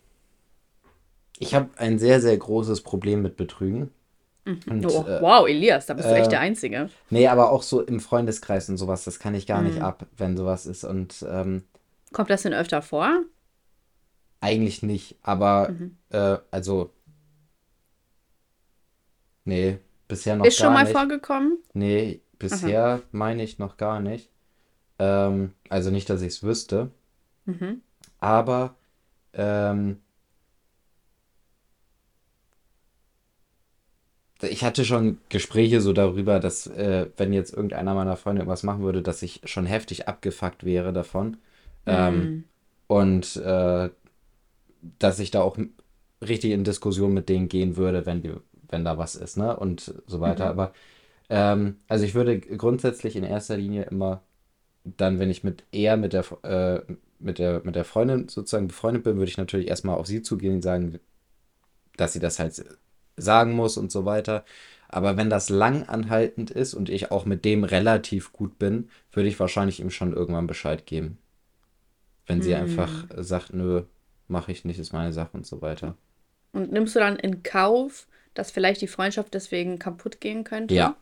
ich habe ein sehr, sehr großes Problem mit Betrügen. Und, Oh, äh, wow, Elias, da bist du echt äh, der Einzige. nee, aber auch so im Freundeskreis und sowas, das kann ich gar Mhm. nicht ab, wenn sowas ist. Und ähm, Kommt das denn öfter vor? eigentlich nicht. Aber, Mhm. äh, also, nee, bisher noch Ist schon gar mal nicht. vorgekommen? Nee, bisher meine ich noch gar nicht. Ähm, also nicht, dass ich es wüsste. Mhm. Aber ähm, ich hatte schon Gespräche so darüber, dass äh, wenn jetzt irgendeiner meiner Freunde irgendwas machen würde, dass ich schon heftig abgefuckt wäre davon. Ähm, Mhm. und äh, dass ich da auch richtig in Diskussion mit denen gehen würde, wenn die, wenn da was ist, ne? Und so weiter. Aber ähm, also ich würde grundsätzlich in erster Linie immer dann, wenn ich mit eher mit der äh, mit der mit der Freundin sozusagen befreundet bin, würde ich natürlich erstmal auf sie zugehen und sagen, dass sie das halt sagen muss und so weiter. Aber wenn das lang anhaltend ist und ich auch mit dem relativ gut bin, würde ich wahrscheinlich ihm schon irgendwann Bescheid geben. Wenn sie einfach sagt, nö, mache ich nicht, ist meine Sache und so weiter. Und nimmst du dann in Kauf, dass vielleicht die Freundschaft deswegen kaputt gehen könnte? Ja.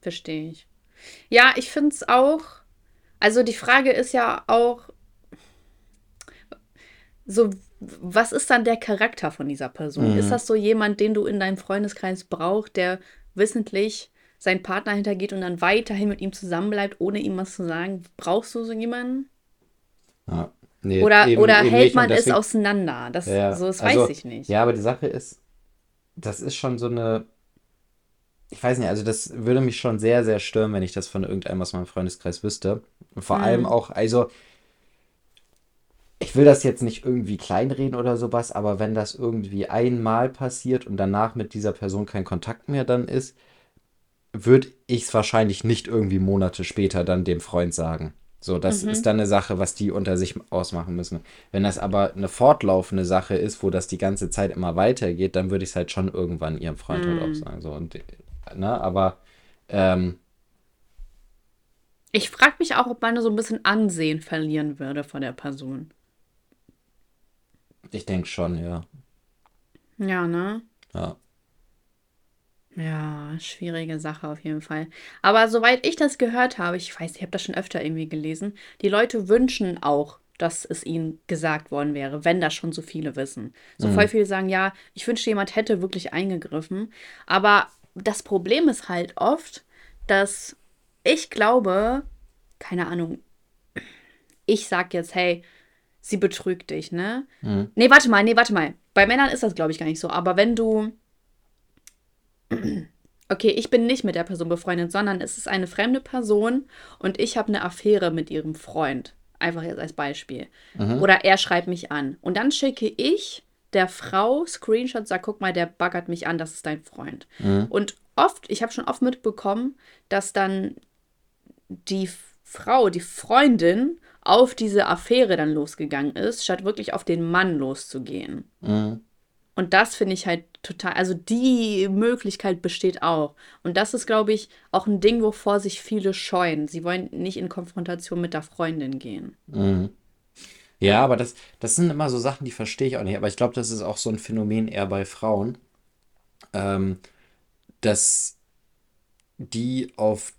Verstehe ich. Ja, ich finde es auch. Also die Frage ist ja auch so, was ist dann der Charakter von dieser Person? Mhm. Ist das so jemand, den du in deinem Freundeskreis brauchst, der wissentlich seinen Partner hintergeht und dann weiterhin mit ihm zusammenbleibt, ohne ihm was zu sagen? Brauchst du so jemanden? Ja. Nee, Oder, eben- oder eben hält nicht man es deswegen- auseinander? Das, Ja, so, das also, weiß ich nicht. Ja, aber die Sache ist, das ist schon so eine. Ich weiß nicht, also das würde mich schon sehr, sehr stören, wenn ich das von irgendeinem aus meinem Freundeskreis wüsste. Und vor allem auch, also, ich will das jetzt nicht irgendwie kleinreden oder sowas, aber wenn das irgendwie einmal passiert und danach mit dieser Person kein Kontakt mehr dann ist, würde ich es wahrscheinlich nicht irgendwie Monate später dann dem Freund sagen. So, das ist dann eine Sache, was die unter sich ausmachen müssen. Wenn das aber eine fortlaufende Sache ist, wo das die ganze Zeit immer weitergeht, dann würde ich es halt schon irgendwann ihrem Freund halt auch sagen. So, und, ne, aber ähm, Ich frage mich auch, ob man so ein bisschen Ansehen verlieren würde von der Person. ich denke schon, ja. Ja, ne? Ja. Ja, schwierige Sache auf jeden Fall. Aber soweit ich das gehört habe, ich weiß, ich habe das schon öfter irgendwie gelesen, die Leute wünschen auch, dass es ihnen gesagt worden wäre, wenn das schon so viele wissen. So voll viele sagen, ja, ich wünschte, jemand hätte wirklich eingegriffen. Aber das Problem ist halt oft, dass ich glaube, keine Ahnung, ich sag jetzt, hey, sie betrügt dich, ne? Nee, warte mal, nee, warte mal. Bei Männern ist das, glaube ich, gar nicht so. Aber wenn du *clears throat* Okay, ich bin nicht mit der Person befreundet, sondern es ist eine fremde Person und ich habe eine Affäre mit ihrem Freund. Einfach jetzt als Beispiel. Oder er schreibt mich an. Und dann schicke ich der Frau Screenshots, sag, guck mal, der baggert mich an, das ist dein Freund. Und oft, ich habe schon oft mitbekommen, dass dann die Frau, die Freundin, auf diese Affäre dann losgegangen ist, statt wirklich auf den Mann loszugehen. Mhm. Und das finde ich halt total, also die Möglichkeit besteht auch. Und das ist, glaube ich, auch ein Ding, wovor sich viele scheuen. Sie wollen nicht in Konfrontation mit der Freundin gehen. Mhm. Ja, aber das, das sind immer so Sachen, die verstehe ich auch nicht. Aber ich glaube, das ist auch so ein Phänomen eher bei Frauen, ähm, dass die auf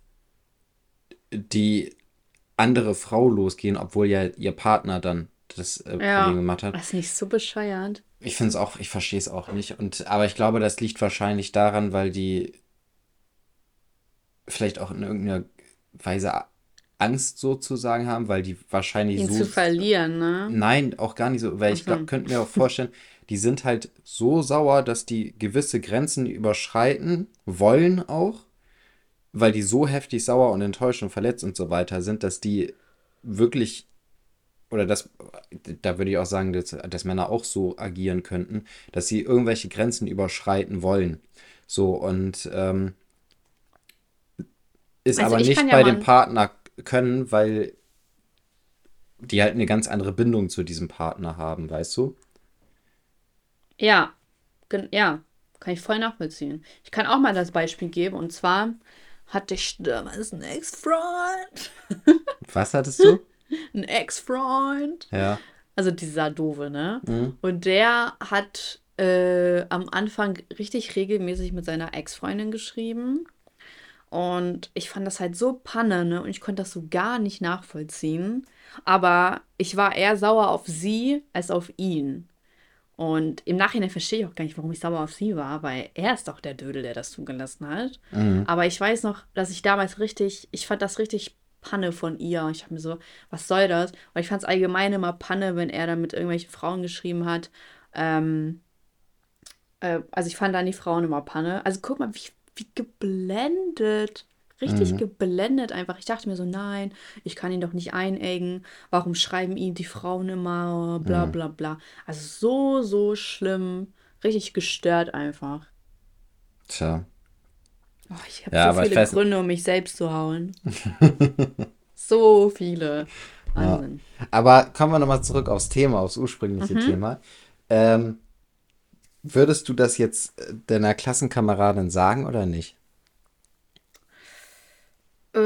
die andere Frau losgehen, obwohl ja ihr Partner dann das äh, Ja. Problem gemacht hat. Das ist nicht so bescheuert. Ich finde es auch, ich verstehe es auch nicht. Und, aber ich glaube, das liegt wahrscheinlich daran, weil die vielleicht auch in irgendeiner Weise Angst sozusagen haben, weil die wahrscheinlich Ihn so. zu verlieren, ne? Nein, auch gar nicht so, weil ich glaub, könnte mir auch vorstellen, die sind halt so sauer, dass die gewisse Grenzen überschreiten wollen auch, weil die so heftig sauer und enttäuscht und verletzt und so weiter sind, dass die wirklich, oder das, da würde ich auch sagen, dass, dass Männer auch so agieren könnten, dass sie irgendwelche Grenzen überschreiten wollen. So, und ähm, ist Also aber ich nicht bei dem Partner können, weil die halt eine ganz andere Bindung zu diesem Partner haben, weißt du? Ja, ja, kann ich voll nachvollziehen. Ich kann auch mal das Beispiel geben und zwar hatte ich damals einen Ex-Freund. *laughs* Was hattest du? Ein Ex-Freund. Ja. Also dieser Doofe, ne? Mhm. Und der hat äh, am Anfang richtig regelmäßig mit seiner Ex-Freundin geschrieben. Und ich fand das halt so panne, ne? Und ich konnte das so gar nicht nachvollziehen. Aber ich war eher sauer auf sie als auf ihn. Und im Nachhinein verstehe ich auch gar nicht, warum ich sauer auf sie war, weil er ist doch der Dödel, der das zugelassen hat. Mhm. Aber ich weiß noch, dass ich damals richtig, ich fand das richtig Panne von ihr. Ich habe mir so, was soll das? Weil ich fand es allgemein immer Panne, wenn er dann mit irgendwelchen Frauen geschrieben hat. Ähm, äh, also ich fand dann die Frauen immer Panne. Also guck mal, wie, wie geblendet. Richtig Mhm. geblendet einfach. Ich dachte mir so, nein, ich kann ihn doch nicht einengen. Warum schreiben ihn die Frauen immer? Bla Mhm. bla bla. Also so, so schlimm. Richtig gestört einfach. Tja. Oh, ich habe Ja, so viele Gründe, um mich selbst zu hauen. *laughs* so viele. Wahnsinn. Aber kommen wir nochmal zurück aufs Thema, aufs ursprüngliche Mhm. Thema. Ähm, würdest du das jetzt äh, deiner Klassenkameradin sagen oder nicht? Äh,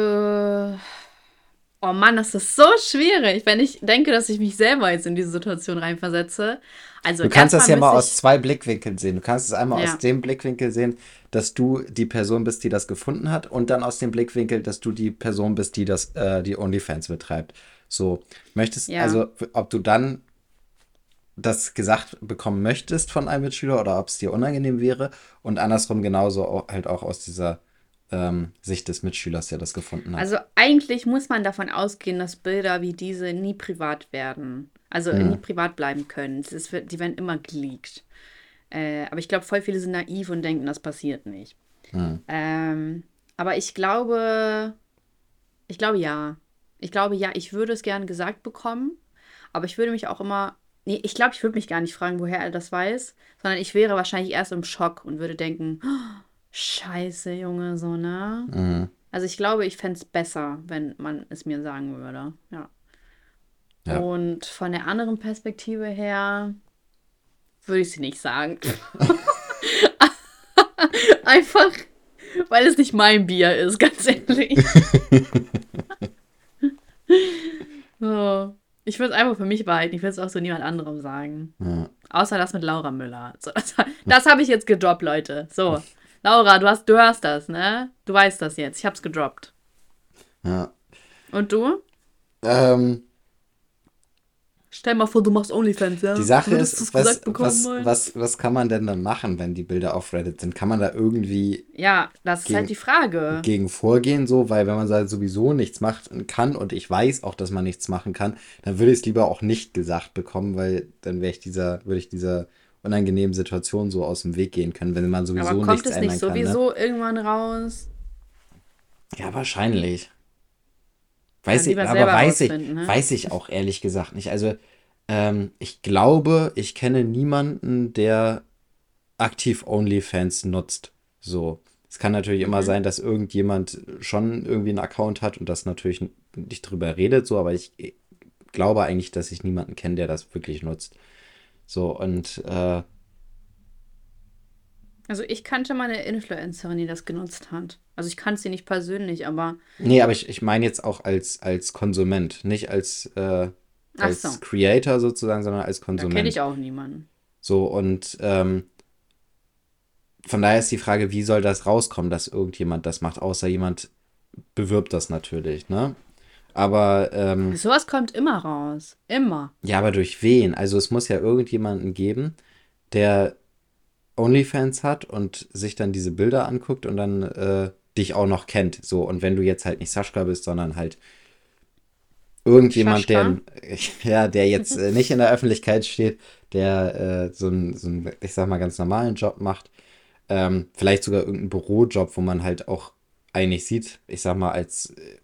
oh Mann, das ist so schwierig, wenn ich denke, dass ich mich selber jetzt in diese Situation reinversetze. Also Du kannst das ja mal aus zwei Blickwinkeln sehen. Du kannst es einmal Ja. aus dem Blickwinkel sehen, dass du die Person bist, die das gefunden hat, und dann aus dem Blickwinkel, dass du die Person bist, die das, äh, die OnlyFans betreibt. So, möchtest, Ja. also, ob du dann das gesagt bekommen möchtest von einem Mitschüler oder ob es dir unangenehm wäre und andersrum genauso auch, halt auch aus dieser ähm, Sicht des Mitschülers, der das gefunden hat. also eigentlich muss man davon ausgehen, dass Bilder wie diese nie privat werden. Also Mhm. nie privat bleiben können. Ist, die werden immer geleakt. Äh, aber ich glaube, voll viele sind naiv und denken, das passiert nicht. Hm. Ähm, aber ich glaube, ich glaube ja. Ich glaube ja, ich würde es gern gesagt bekommen, aber ich würde mich auch immer, nee, ich glaube, ich würde mich gar nicht fragen, woher er das weiß, sondern ich wäre wahrscheinlich erst im Schock und würde denken, "Oh, scheiße, Junge, so, ne? Mhm. Also ich glaube, ich fände es besser, wenn man es mir sagen würde, ja. Ja. Und von der anderen Perspektive her würde ich sie nicht sagen. *laughs* Einfach, weil es nicht mein Bier ist, ganz ehrlich. *laughs* so. Ich würde es einfach für mich behalten. Ich würde es auch so niemand anderem sagen. Ja. Außer das mit Laura Müller. So, das das habe ich jetzt gedroppt, Leute. So. Laura, du, hast, du hörst das, ne? Du weißt das jetzt. Ich habe es gedroppt. Ja. Und du? Ähm, Stell mal vor, du machst OnlyFans, ja? Die Sache Würdest ist, was, gesagt bekommen was, was, was kann man denn dann machen, wenn die Bilder auf Reddit sind? Kann man da irgendwie Ja, das ist Gegen- halt die Frage. gegen vorgehen, so? Weil wenn man halt sowieso nichts machen kann und ich weiß auch, dass man nichts machen kann, dann würde ich es lieber auch nicht gesagt bekommen, weil dann wäre ich dieser, würde ich dieser unangenehmen Situation so aus dem Weg gehen können, wenn man sowieso Aber kommt nichts es ändern nicht kann. Ne? sowieso irgendwann raus? Ja, wahrscheinlich. Weiß ich, aber weiß ich, ne? weiß ich auch ehrlich gesagt nicht. Also, ähm, ich glaube, ich kenne niemanden, der aktiv OnlyFans nutzt. So. Es kann natürlich immer Mhm. sein, dass irgendjemand schon irgendwie einen Account hat und das natürlich nicht drüber redet, so, aber ich glaube eigentlich, dass ich niemanden kenne, der das wirklich nutzt. So, und äh, Also ich kannte mal eine Influencerin, die das genutzt hat. Also ich kannte sie nicht persönlich, aber Nee, aber ich, ich meine jetzt auch als, als Konsument, nicht als, äh, als so. Creator sozusagen, sondern als da Konsument. kenne ich auch niemanden. So, und ähm, von daher ist die Frage, wie soll das rauskommen, dass irgendjemand das macht, außer jemand bewirbt das natürlich, ne? Aber, ähm, Sowas kommt immer raus. Immer. ja, aber durch wen? Also es muss ja irgendjemanden geben, der OnlyFans hat und sich dann diese Bilder anguckt und dann äh, dich auch noch kennt. So, und wenn du jetzt halt nicht Sascha bist, sondern halt irgendjemand, der, *laughs* ja, der jetzt äh, nicht in der Öffentlichkeit steht, der äh, so einen, so ich sag mal, ganz normalen Job macht. Ähm, vielleicht sogar irgendeinen Bürojob, wo man halt auch eigentlich sieht, ich sag mal, als äh,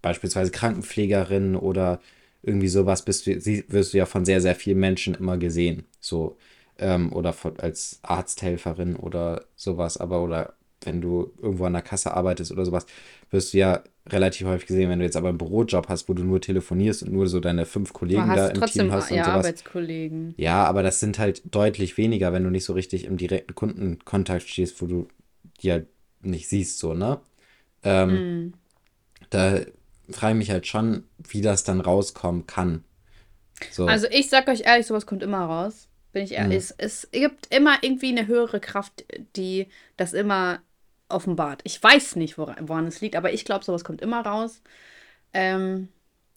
beispielsweise Krankenpflegerin oder irgendwie sowas bist du, wirst du ja von sehr, sehr vielen Menschen immer gesehen. So, ähm, oder als Arzthelferin oder sowas, aber oder wenn du irgendwo an der Kasse arbeitest oder sowas, wirst du ja relativ häufig gesehen, wenn du jetzt aber einen Bürojob hast, wo du nur telefonierst und nur so deine fünf Kollegen da im Team hast und ja, sowas. Arbeitskollegen. Ja, aber das sind halt deutlich weniger, wenn du nicht so richtig im direkten Kundenkontakt stehst, wo du die halt nicht siehst, so, ne? Ähm, mm. Da frage ich mich halt schon, wie das dann rauskommen kann. So. Also ich sag euch ehrlich, sowas kommt immer raus. Bin ich ehrlich. Mm. Es, es gibt immer irgendwie eine höhere Kraft, die das immer offenbart. Ich weiß nicht, woran, woran es liegt, aber ich glaube, sowas kommt immer raus. Ähm,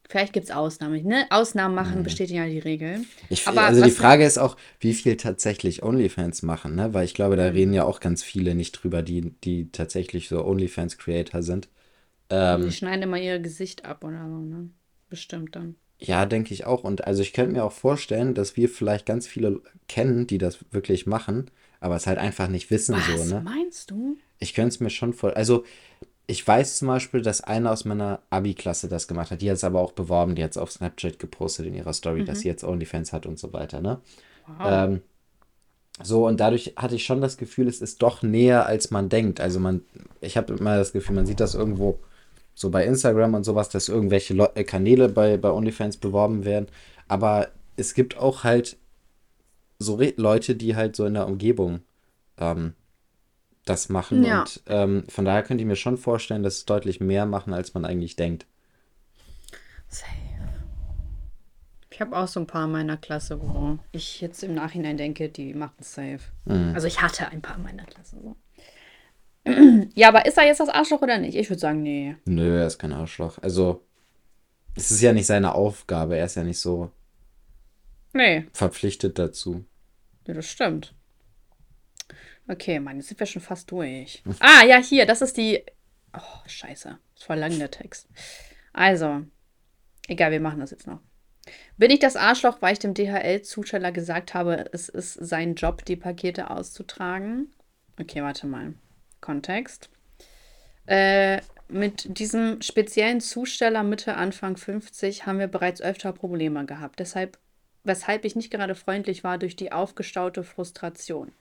vielleicht gibt es Ausnahmen. Ne? Ausnahmen machen mhm. bestätigen ja die Regel. Ich, aber also die Frage ist auch, wie viel tatsächlich OnlyFans machen, ne? Weil ich glaube, da mhm. reden ja auch ganz viele nicht drüber, die, die tatsächlich so OnlyFans-Creator sind. Ähm, die schneiden immer ihr Gesicht ab oder so, ne? Bestimmt dann. Ja, denke ich auch. Und also ich könnte mir auch vorstellen, dass wir vielleicht ganz viele kennen, die das wirklich machen, aber es halt einfach nicht wissen Was so, ne? meinst du? Ich könnte es mir schon voll. Also, ich weiß zum Beispiel, dass eine aus meiner Abi-Klasse das gemacht hat. Die hat es aber auch beworben. Die hat es auf Snapchat gepostet in ihrer Story, mhm. dass sie jetzt OnlyFans hat und so weiter, ne? Wow. Ähm, so, und dadurch hatte ich schon das Gefühl, es ist doch näher, als man denkt. Also, man, ich habe immer das Gefühl, man sieht das irgendwo so bei Instagram und sowas, dass irgendwelche Le äh, Kanäle bei, bei OnlyFans beworben werden. Aber es gibt auch halt so Re Leute, die halt so in der Umgebung ähm, das machen. Ja. Und ähm, von daher könnte ich mir schon vorstellen, dass es deutlich mehr machen, als man eigentlich denkt. Safe. Ich habe auch so ein paar in meiner Klasse, wo ich jetzt im Nachhinein denke, die machen es safe. Mhm. Also ich hatte ein paar in meiner Klasse so. Ja, aber ist er jetzt das Arschloch oder nicht? Ich würde sagen, nee. Nö, er ist kein Arschloch. Also, es ist ja nicht seine Aufgabe. Er ist ja nicht so nee. verpflichtet dazu. Ja, das stimmt. Okay, Mann, jetzt sind wir schon fast durch. *laughs* Ah, ja, hier, das ist die. Oh, scheiße. Das ist voll lang der Text. Also, egal, wir machen das jetzt noch. Bin ich das Arschloch, weil ich dem DHL-Zusteller gesagt habe, es ist sein Job, die Pakete auszutragen? Okay, warte mal. Kontext. Äh, mit diesem speziellen Zusteller Mitte, Anfang 50 haben wir bereits öfter Probleme gehabt. Deshalb, weshalb ich nicht gerade freundlich war durch die aufgestaute Frustration.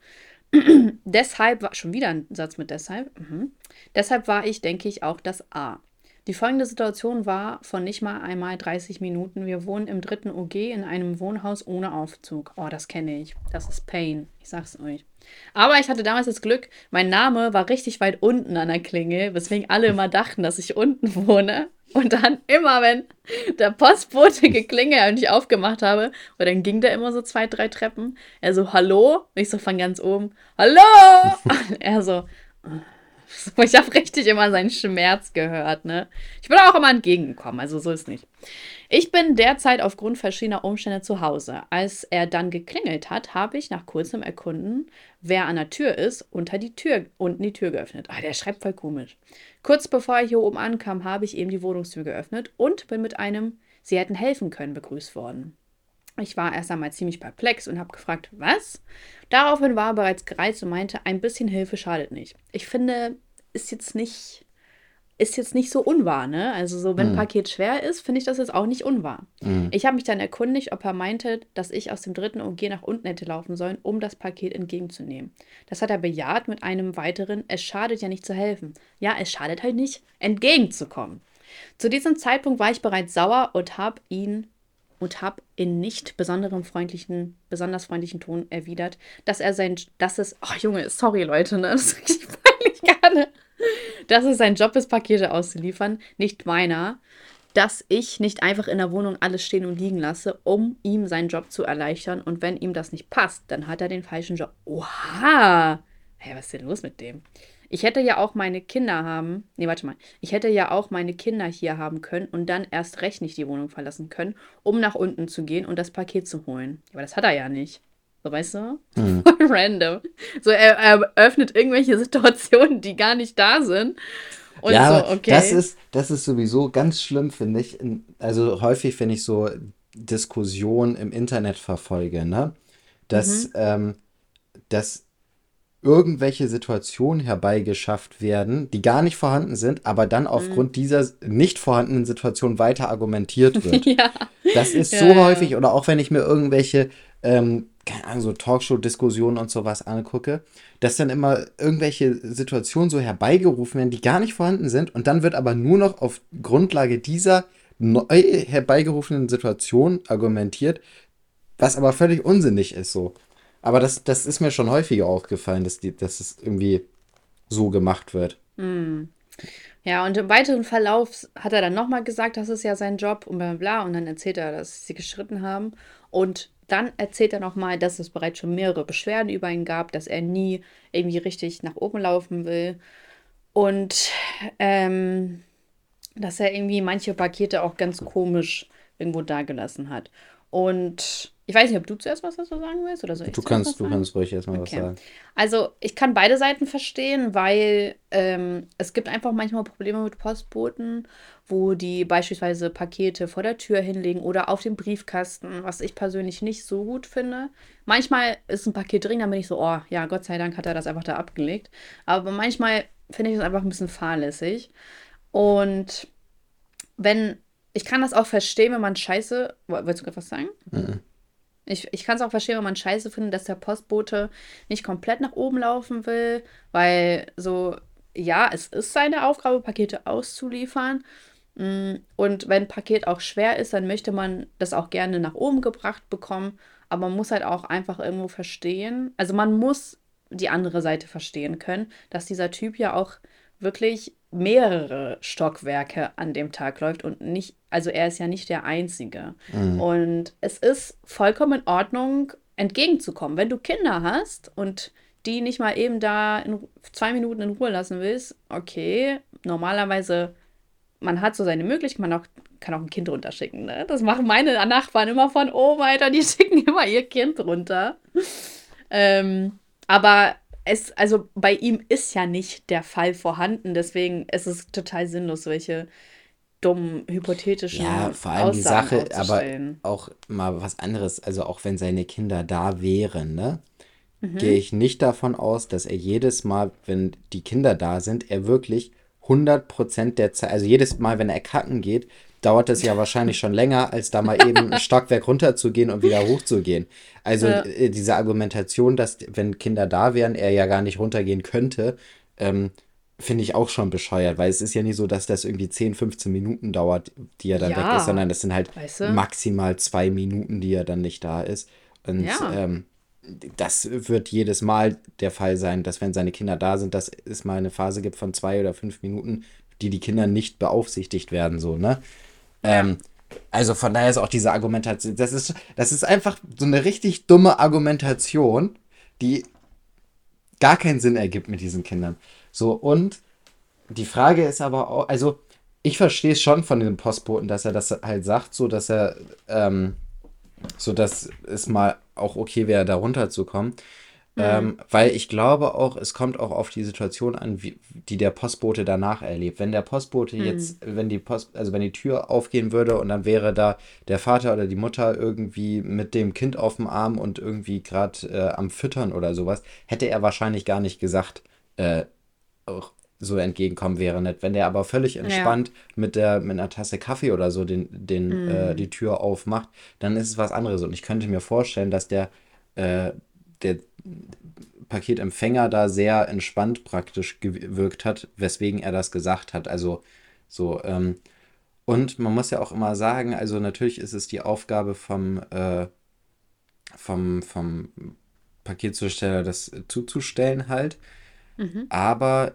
*clears throat* deshalb war schon wieder ein Satz mit deshalb. Mhm. Deshalb war ich, denke ich, auch das A. Die folgende Situation war von nicht mal einmal 30 Minuten. Wir wohnen im dritten OG in einem Wohnhaus ohne Aufzug. Oh, das kenne ich. Das ist Pain. Ich sag's euch. Aber ich hatte damals das Glück, mein Name war richtig weit unten an der Klingel, weswegen alle immer dachten, dass ich unten wohne. Und dann immer, wenn der Postbote geklingelt und ich aufgemacht habe, und dann ging der immer so zwei, drei Treppen. Er so, hallo? Und ich so von ganz oben, hallo? *laughs* Und er so, *laughs* ich habe richtig immer seinen Schmerz gehört, ne? Ich bin auch immer entgegengekommen, also so ist nicht. Ich bin derzeit aufgrund verschiedener Umstände zu Hause. Als er dann geklingelt hat, habe ich nach kurzem Erkunden, wer an der Tür ist, unter die Tür, unten die Tür geöffnet. Ah, der schreibt voll komisch. Kurz bevor er hier oben ankam, habe ich eben die Wohnungstür geöffnet und bin mit einem Sie hätten helfen können begrüßt worden. Ich war erst einmal ziemlich perplex und habe gefragt, was? Daraufhin war er bereits gereizt und meinte, ein bisschen Hilfe schadet nicht. Ich finde, ist jetzt nicht, ist jetzt nicht so unwahr, ne? Also so, wenn ein mhm. Paket schwer ist, finde ich das jetzt auch nicht unwahr. Mhm. Ich habe mich dann erkundigt, ob er meinte, dass ich aus dem dritten OG nach unten hätte laufen sollen, um das Paket entgegenzunehmen. Das hat er bejaht mit einem weiteren, es schadet ja nicht zu helfen. Ja, es schadet halt nicht, entgegenzukommen. Zu diesem Zeitpunkt war ich bereits sauer und habe ihn und habe in nicht besonderem freundlichen, besonders freundlichen Ton erwidert, dass er sein, dass es, oh Junge, sorry Leute, ne, *laughs* das ist richtig peinlich gerne, dass es sein Job ist, Pakete auszuliefern, nicht meiner, dass ich nicht einfach in der Wohnung alles stehen und liegen lasse, um ihm seinen Job zu erleichtern und wenn ihm das nicht passt, dann hat er den falschen Job. Oha! Hey, was ist denn los mit dem? Ich hätte ja auch meine Kinder haben. Nee, warte mal. Ich hätte ja auch meine Kinder hier haben können und dann erst recht nicht die Wohnung verlassen können, um nach unten zu gehen und das Paket zu holen. Aber das hat er ja nicht. So, weißt du? Mhm. *laughs* Random. So, er, er öffnet irgendwelche *laughs* Situationen, die gar nicht da sind. Und ja, so, okay. das ist, das ist sowieso ganz schlimm, finde ich. Also häufig, wenn ich so Diskussionen im Internet verfolge, ne? Dass, Mhm. ähm, dass irgendwelche Situationen herbeigeschafft werden, die gar nicht vorhanden sind, aber dann Mhm. aufgrund dieser nicht vorhandenen Situation weiter argumentiert *laughs* wird. ja. Das ist Ja, so ja. häufig, oder auch wenn ich mir irgendwelche, ähm, keine Ahnung, so Talkshow-Diskussionen und sowas angucke, dass dann immer irgendwelche Situationen so herbeigerufen werden, die gar nicht vorhanden sind, und dann wird aber nur noch auf Grundlage dieser neu herbeigerufenen Situation argumentiert, was aber völlig unsinnig ist so. Aber das, das ist mir schon häufiger aufgefallen, dass, die, dass es irgendwie so gemacht wird. Ja, und im weiteren Verlauf hat er dann nochmal gesagt, das ist ja sein Job und bla bla. Und dann erzählt er, dass sie gestritten haben. Und dann erzählt er nochmal, dass es bereits schon mehrere Beschwerden über ihn gab, dass er nie irgendwie richtig nach oben laufen will. Und ähm, dass er irgendwie manche Pakete auch ganz komisch irgendwo dagelassen hat. Und ich weiß nicht, ob du zuerst was dazu sagen willst oder soll ich Du kannst, was du kannst ruhig erstmal was Okay. sagen. Also ich kann beide Seiten verstehen, weil ähm, es gibt einfach manchmal Probleme mit Postboten, wo die beispielsweise Pakete vor der Tür hinlegen oder auf dem Briefkasten, was ich persönlich nicht so gut finde. Manchmal ist ein Paket drin, dann bin ich so, oh ja, Gott sei Dank hat er das einfach da abgelegt. Aber manchmal finde ich das einfach ein bisschen fahrlässig. Und wenn, ich kann das auch verstehen, wenn man scheiße, Woll- wolltest du gerade was sagen? Mhm. Ich, ich kann es auch verstehen, wenn man scheiße findet, dass der Postbote nicht komplett nach oben laufen will, weil so, ja, es ist seine Aufgabe, Pakete auszuliefern. Mm, Und wenn ein Paket auch schwer ist, dann möchte man das auch gerne nach oben gebracht bekommen. Aber man muss halt auch einfach irgendwo verstehen, also man muss die andere Seite verstehen können, dass dieser Typ ja auch wirklich mehrere Stockwerke an dem Tag läuft und nicht, also er ist ja nicht der Einzige. Und es ist vollkommen in Ordnung, entgegenzukommen. Wenn du Kinder hast und die nicht mal eben da in zwei Minuten in Ruhe lassen willst, okay, normalerweise, man hat so seine Möglichkeit, man auch, kann auch ein Kind runterschicken. Ne? Das machen meine Nachbarn immer von oben, Alter, die *laughs* schicken immer ihr Kind runter. Ähm, aber es, also bei ihm ist ja nicht der Fall vorhanden, deswegen ist es total sinnlos, solche dummen, hypothetischen Ja, vor allem die Aussagen Sache, aber auch mal was anderes, also auch wenn seine Kinder da wären, ne, Mhm. gehe ich nicht davon aus, dass er jedes Mal, wenn die Kinder da sind, er wirklich 100% der Zeit, also jedes Mal, wenn er kacken geht, dauert es ja wahrscheinlich schon länger, als da mal eben ein *laughs* Stockwerk runterzugehen und wieder hochzugehen. Also Ja. äh, diese Argumentation, dass wenn Kinder da wären, er ja gar nicht runtergehen könnte, ähm, finde ich auch schon bescheuert, weil es ist ja nicht so, dass das irgendwie 10, 15 Minuten dauert, die er dann weg Ja. ist, sondern das sind halt Weißt du? maximal zwei Minuten, die er dann nicht da ist. Und Ja. ähm, das wird jedes Mal der Fall sein, dass wenn seine Kinder da sind, dass es mal eine Phase gibt von zwei oder fünf Minuten, die die Kinder nicht beaufsichtigt werden, so, ne? Ähm, also von daher ist auch diese Argumentation, das ist, das ist einfach so eine richtig dumme Argumentation, die gar keinen Sinn ergibt mit diesen Kindern. So, und die Frage ist aber auch, also ich verstehe es schon von dem Postboten, dass er das halt sagt, so dass er, ähm, so dass es mal auch okay wäre, da runterzukommen. Ähm, weil ich glaube auch, es kommt auch auf die Situation an, wie, die der Postbote danach erlebt. Wenn der Postbote jetzt, wenn die Post, also wenn die Tür aufgehen würde und dann wäre da der Vater oder die Mutter irgendwie mit dem Kind auf dem Arm und irgendwie gerade äh, am Füttern oder sowas, hätte er wahrscheinlich gar nicht gesagt, äh, so entgegenkommen wäre nicht. Wenn der aber völlig entspannt mit der mit einer Tasse Kaffee oder so den, den, äh, die Tür aufmacht, dann ist es was anderes. Und ich könnte mir vorstellen, dass der, äh, der Paketempfänger da sehr entspannt praktisch gewirkt hat, weswegen er das gesagt hat. Also so, ähm, und man muss ja auch immer sagen, also natürlich ist es die Aufgabe vom, äh, vom, vom Paketzusteller, das zuzustellen halt. Aber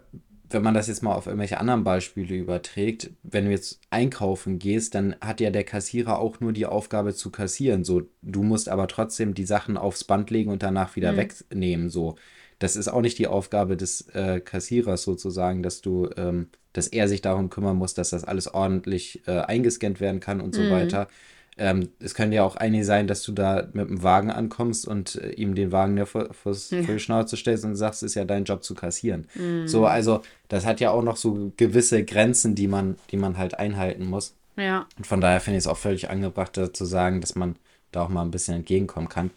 wenn man das jetzt mal auf irgendwelche anderen Beispiele überträgt, wenn du jetzt einkaufen gehst, dann hat ja der Kassierer auch nur die Aufgabe zu kassieren. So, du musst aber trotzdem die Sachen aufs Band legen und danach wieder wegnehmen. So, das ist auch nicht die Aufgabe des äh, Kassierers sozusagen, dass du, ähm, dass er sich darum kümmern muss, dass das alles ordentlich äh, eingescannt werden kann und so weiter. Ähm, es könnte ja auch eigentlich sein, dass du da mit dem Wagen ankommst und äh, ihm den Wagen ja vor, vors, Ja. vor die Schnauze stellst und sagst, es ist ja dein Job zu kassieren. Mhm. So, also das hat ja auch noch so gewisse Grenzen, die man, die man halt einhalten muss. Ja. Und von daher finde ich es auch völlig angebracht, da zu sagen, dass man da auch mal ein bisschen entgegenkommen kann.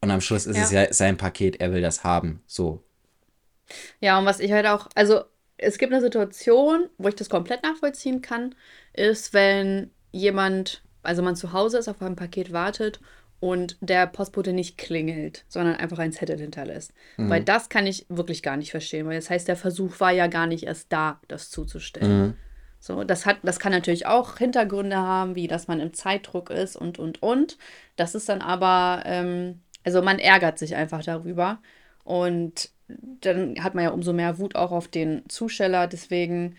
Und am Schluss ist Ja. es ja sein Paket, er will das haben. So. Ja, und was ich halt auch, also es gibt eine Situation, wo ich das komplett nachvollziehen kann, ist, wenn jemand, also man zu Hause ist, auf ein Paket wartet und der Postbote nicht klingelt, sondern einfach einen Zettel hinterlässt. Weil das kann ich wirklich gar nicht verstehen, weil das heißt, der Versuch war ja gar nicht erst da, das zuzustellen. Mhm. So, das hat, das kann natürlich auch Hintergründe haben, wie dass man im Zeitdruck ist und und und. Das ist dann aber, ähm, also man ärgert sich einfach darüber. Und dann hat man ja umso mehr Wut auch auf den Zusteller. Deswegen,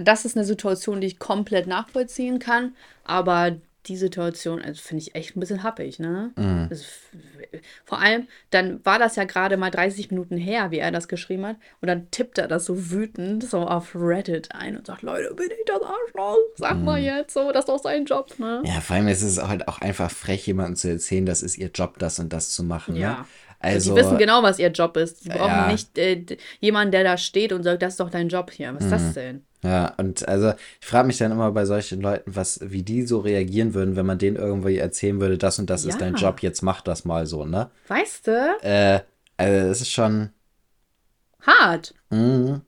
das ist eine Situation, die ich komplett nachvollziehen kann. Aber die Situation, also finde ich echt ein bisschen happig, ne? Mhm. Das, vor allem, dann war das ja gerade mal 30 Minuten her, wie er das geschrieben hat. Und dann tippt er das so wütend so auf Reddit ein und sagt, Leute, bin ich das Arschloch? Sag mal jetzt so, das ist doch sein Job, ne? Mhm. Ja, vor allem ist es halt auch einfach frech, jemandem zu erzählen, das ist ihr Job, das und das zu machen. Ja. Ne? Also, die wissen genau, was ihr Job ist. Sie brauchen Ja. nicht äh, jemanden, der da steht und sagt, das ist doch dein Job hier. Was ist Mhm. das denn? Ja, und also ich frage mich dann immer bei solchen Leuten, was, wie die so reagieren würden, wenn man denen irgendwie erzählen würde, das und das ist dein Ja. Job, jetzt mach das mal so, ne? Weißt du? Äh, also das ist schon Hart. mh,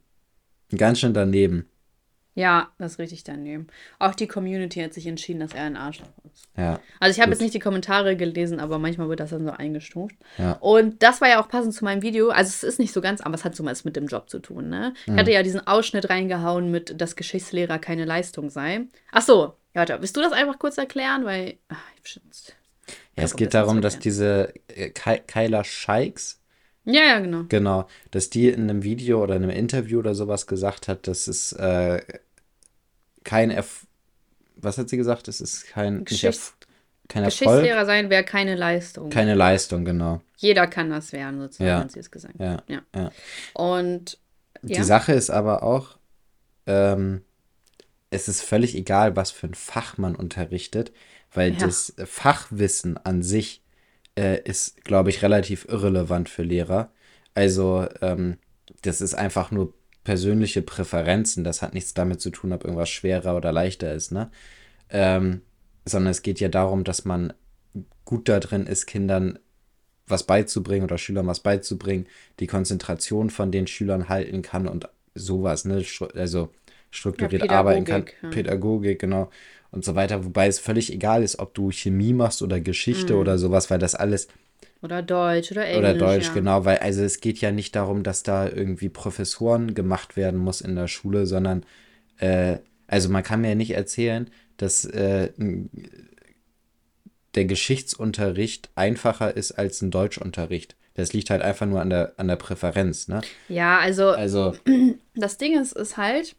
ganz schön daneben. Ja, das ist richtig daneben. Auch die Community hat sich entschieden, dass er ein Arschloch. Ja, Also ich habe jetzt nicht die Kommentare gelesen, aber manchmal wird das dann so eingestuft. Ja. Und das war ja auch passend zu meinem Video. Also es ist nicht so ganz, aber es hat so was mit dem Job zu tun, ne? Ich hatte ja diesen Ausschnitt reingehauen mit, dass Geschichtslehrer keine Leistung sei. Ach so, ja, warte, willst du das einfach kurz erklären? Weil, ach, ich ja es geht darum, das dass diese äh, Kyla Scheiks, ja, ja, genau. genau, dass die in einem Video oder in einem Interview oder sowas gesagt hat, dass es äh, kein Erf was hat sie gesagt? Es ist kein, Geschichts kein Erfolg, Geschichtslehrer sein wäre keine Leistung. keine Leistung, genau. Jeder kann das werden, sozusagen, Ja. hat sie es gesagt. Ja, Ja. ja. Und Die Sache ist aber auch, ähm, es ist völlig egal, was für ein Fach man unterrichtet, weil das Fachwissen an sich äh, ist, glaube ich, relativ irrelevant für Lehrer. Also, ähm, das ist einfach nur persönliche Präferenzen. Das hat nichts damit zu tun, ob irgendwas schwerer oder leichter ist, ne? Ähm, sondern es geht ja darum, dass man gut da drin ist, Kindern was beizubringen oder Schülern was beizubringen, die Konzentration von den Schülern halten kann und sowas, ne? Also strukturiert Ja, arbeiten kann, Pädagogik, ja. Pädagogik, genau, und so weiter. Wobei es völlig egal ist, ob du Chemie machst oder Geschichte Mhm. oder sowas, weil das alles, oder Deutsch oder Englisch. oder Deutsch, ja. genau, weil also es geht ja nicht darum, dass da irgendwie Professoren gemacht werden muss in der Schule, sondern äh, also man kann mir ja nicht erzählen, dass äh, der Geschichtsunterricht einfacher ist als ein Deutschunterricht. Das liegt halt einfach nur an der, an der Präferenz, ne? Ja, also Also, *clears throat* das Ding ist, ist halt,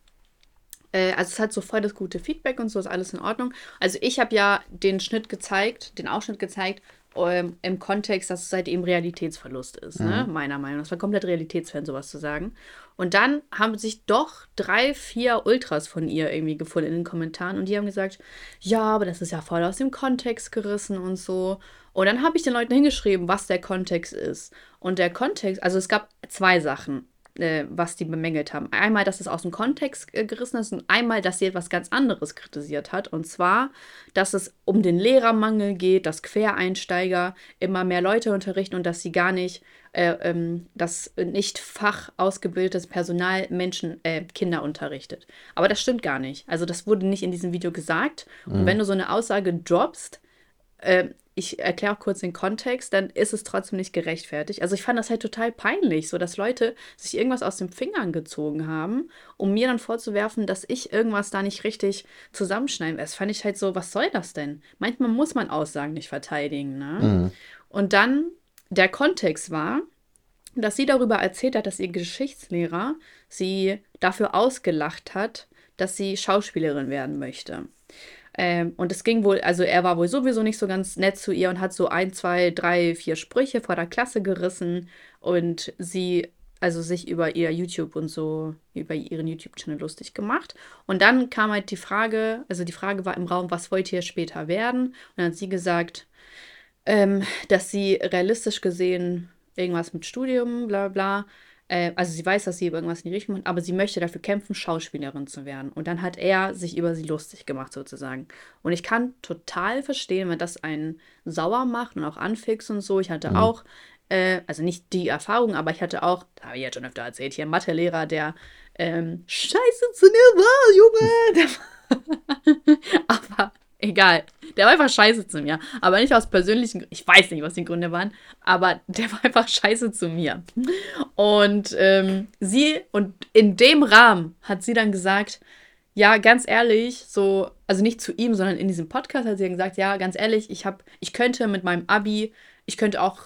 äh, also es hat so voll das gute Feedback und so ist alles in Ordnung. Also ich habe ja den Schnitt gezeigt, den Ausschnitt gezeigt, ähm, im Kontext, dass es halt eben Realitätsverlust ist, ne? meiner Meinung nach. Das war komplett realitätsfern, sowas zu sagen. Und dann haben sich doch drei, vier Ultras von ihr irgendwie gefunden in den Kommentaren und die haben gesagt, ja, aber das ist ja voll aus dem Kontext gerissen und so. Und dann habe ich den Leuten hingeschrieben, was der Kontext ist. Und der Kontext, also es gab zwei Sachen äh, was die bemängelt haben. Einmal, dass es aus dem Kontext äh, gerissen ist und einmal, dass sie etwas ganz anderes kritisiert hat. Und zwar, dass es um den Lehrermangel geht, dass Quereinsteiger immer mehr Leute unterrichten und dass sie gar nicht, äh, ähm, dass nicht fachausgebildetes Personal Menschen, äh, Kinder unterrichtet. Aber das stimmt gar nicht. Also das wurde nicht in diesem Video gesagt. Und wenn du so eine Aussage droppst, äh, ich erkläre auch kurz den Kontext, dann ist es trotzdem nicht gerechtfertigt. Also ich fand das halt total peinlich, so dass Leute sich irgendwas aus den Fingern gezogen haben, um mir dann vorzuwerfen, dass ich irgendwas da nicht richtig zusammenschneiden will. Das fand ich halt so, was soll das denn? Manchmal muss man Aussagen nicht verteidigen, ne? mhm. Und dann der Kontext war, dass sie darüber erzählt hat, dass ihr Geschichtslehrer sie dafür ausgelacht hat, dass sie Schauspielerin werden möchte. Ähm, und es ging wohl, also er war wohl sowieso nicht so ganz nett zu ihr und hat so ein, zwei, drei, vier Sprüche vor der Klasse gerissen und sie also sich über ihr YouTube und so, über ihren YouTube-Channel lustig gemacht. Und dann kam halt die Frage, also die Frage war im Raum, was wollt ihr später werden? Und dann hat sie gesagt, ähm, dass sie realistisch gesehen irgendwas mit Studium, bla bla, äh, also sie weiß, dass sie irgendwas in die Richtung macht, aber sie möchte dafür kämpfen, Schauspielerin zu werden. Und dann hat er sich über sie lustig gemacht, sozusagen. Und ich kann total verstehen, wenn das einen sauer macht und auch anfixt und so. Ich hatte mhm. auch, äh, also nicht die Erfahrung, aber ich hatte auch, da habe ich ja schon öfter erzählt, hier einen Mathelehrer, der ähm, scheiße zu mir war, Junge. *laughs* *laughs* aber Egal. Der war einfach scheiße zu mir. Aber nicht aus persönlichen Ich weiß nicht, was die Gründe waren. Aber *laughs* der war einfach scheiße zu mir. Und ähm, sie, und in dem Rahmen hat sie dann gesagt, ja, ganz ehrlich, so, also nicht zu ihm, sondern in diesem Podcast hat sie dann gesagt, ja, ganz ehrlich, ich habe, ich könnte mit meinem Abi, ich könnte auch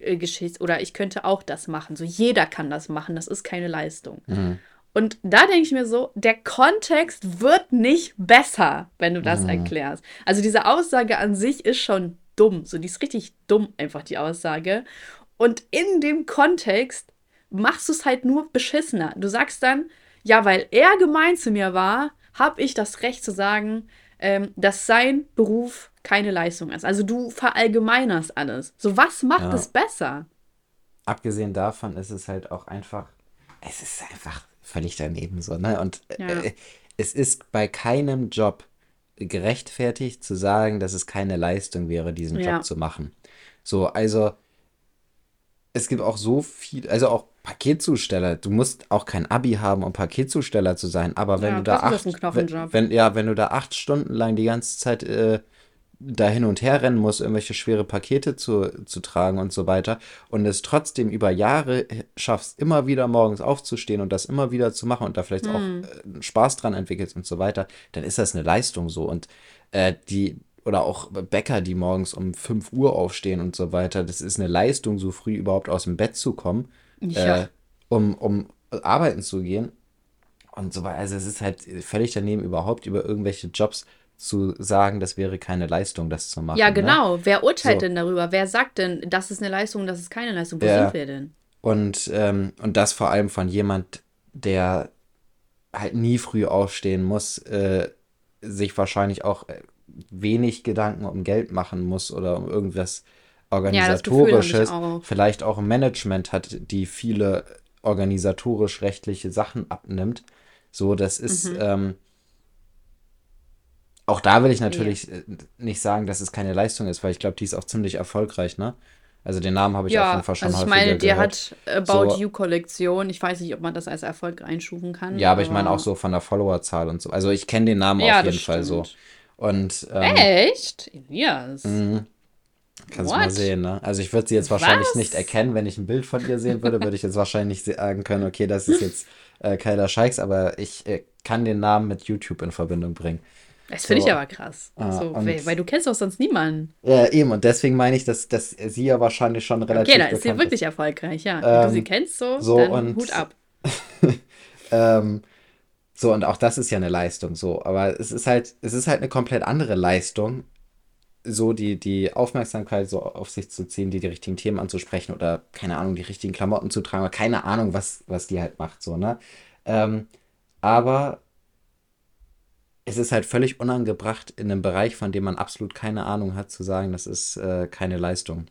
äh, Geschichts- oder ich könnte auch das machen. So, jeder kann das machen, das ist keine Leistung. Mhm. Und da denke ich mir so, der Kontext wird nicht besser, wenn du das mhm. erklärst. Also diese Aussage an sich ist schon dumm. So, die ist richtig dumm, einfach die Aussage. Und in dem Kontext machst du es halt nur beschissener. Du sagst dann, ja, weil er gemein zu mir war, habe ich das Recht zu sagen, ähm, dass sein Beruf keine Leistung ist. Also du verallgemeinerst alles. So, was macht ja. es besser? Abgesehen davon ist es halt auch einfach, es ist einfach völlig daneben so, ne? Und ja. äh, es ist bei keinem Job gerechtfertigt zu sagen, dass es keine Leistung wäre, diesen ja. Job zu machen. So, also es gibt auch so viel, also auch Paketzusteller. Du musst auch kein Abi haben, um Paketzusteller zu sein. Aber wenn ja, du da acht, wenn, wenn, ja, wenn du da acht Stunden lang die ganze Zeit äh, da hin und her rennen muss, irgendwelche schwere Pakete zu, zu tragen und so weiter und es trotzdem über Jahre schaffst, immer wieder morgens aufzustehen und das immer wieder zu machen und da vielleicht mm. auch hm. äh, Spaß dran entwickelst und so weiter, dann ist das eine Leistung so. Und äh, die, oder auch Bäcker, die morgens um 5 Uhr aufstehen und so weiter, das ist eine Leistung, so früh überhaupt aus dem Bett zu kommen, ja. äh, um, um arbeiten zu gehen. Und so weiter. Also es ist halt völlig daneben, überhaupt über irgendwelche Jobs zu sagen, das wäre keine Leistung, das zu machen. Ja, ne? genau. Ne? Wer urteilt so. denn darüber? Wer sagt denn, das ist eine Leistung, das ist keine Leistung? Wo ja. sind wir denn? Und, ähm, und das vor allem von jemand, der halt nie früh aufstehen muss, äh, sich wahrscheinlich auch äh, wenig Gedanken um Geld machen muss oder um irgendwas organisatorisches, ja, auch. vielleicht auch ein Management hat, die viele organisatorisch-rechtliche Sachen abnimmt. So, das ist, mhm. ähm, auch da will ich natürlich ja. Äh, nicht sagen, dass es keine Leistung ist, weil ich glaube, die ist auch ziemlich erfolgreich, ne? Also den Namen habe ich ja, auf jeden Fall schon also ich meine, der hat About so, You Kollektion. Ich weiß nicht, ob man das als Erfolg einstufen kann. Ja, aber, aber ich meine auch so von der Followerzahl und so. Also ich kenne den Namen ja, auf jeden Fall so. Und, ähm, Echt? Elias? Mh, kannst du mal sehen, ne? Also ich würde sie jetzt wahrscheinlich Was? nicht erkennen, wenn ich ein Bild von ihr sehen würde, würde ich jetzt wahrscheinlich sagen können, okay, das ist jetzt äh, Kyla Scheiks, aber ich äh, kann den Namen mit YouTube in Verbindung bringen. Das finde so. ich aber krass. Ah, so, weil, weil, du kennst doch sonst niemanden. Ja, eben. Und deswegen meine ich, dass, dass sie ja wahrscheinlich schon relativ. Okay, da ist sie wirklich ist. erfolgreich, ja. Wenn ähm, du sie kennst, so, so dann und, Hut ab. *laughs* ähm, so, und auch das ist ja eine Leistung, so. Aber es ist halt, es ist halt eine komplett andere Leistung, so die, die Aufmerksamkeit so auf sich zu ziehen, die, die richtigen Themen anzusprechen oder, keine Ahnung, die richtigen Klamotten zu tragen oder keine Ahnung, was, was die halt macht, so, ne? Ähm, aber es ist halt völlig unangebracht, in einem Bereich, von dem man absolut keine Ahnung hat, zu sagen, das ist äh, keine Leistung.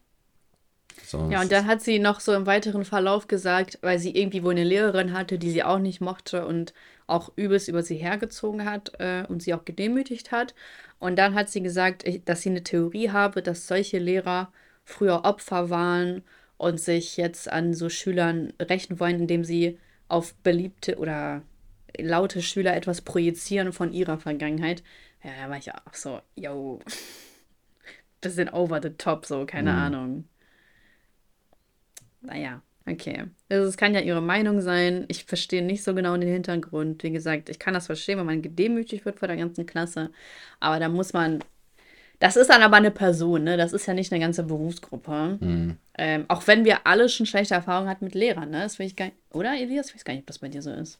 So, ja, und dann hat sie noch so im weiteren Verlauf gesagt, weil sie irgendwie wohl eine Lehrerin hatte, die sie auch nicht mochte und auch übelst über sie hergezogen hat äh, und sie auch gedemütigt hat. Und dann hat sie gesagt, dass sie eine Theorie habe, dass solche Lehrer früher Opfer waren und sich jetzt an so Schülern rächen wollen, indem sie auf beliebte oder laute Schüler etwas projizieren von ihrer Vergangenheit. Ja, da war ich auch so, yo, *laughs* bisschen over the top, so, keine mhm. Ahnung. Naja, okay. Also es kann ja ihre Meinung sein. Ich verstehe nicht so genau den Hintergrund. Wie gesagt, ich kann das verstehen, wenn man gedemütigt wird vor der ganzen Klasse. Aber da muss man. Das ist dann aber eine Person, ne? Das ist ja nicht eine ganze Berufsgruppe. Mhm. Ähm, auch wenn wir alle schon schlechte Erfahrungen hatten mit Lehrern, ne? Das will ich gar nicht. Oder, Elias? Ich weiß gar nicht, ob das bei dir so ist.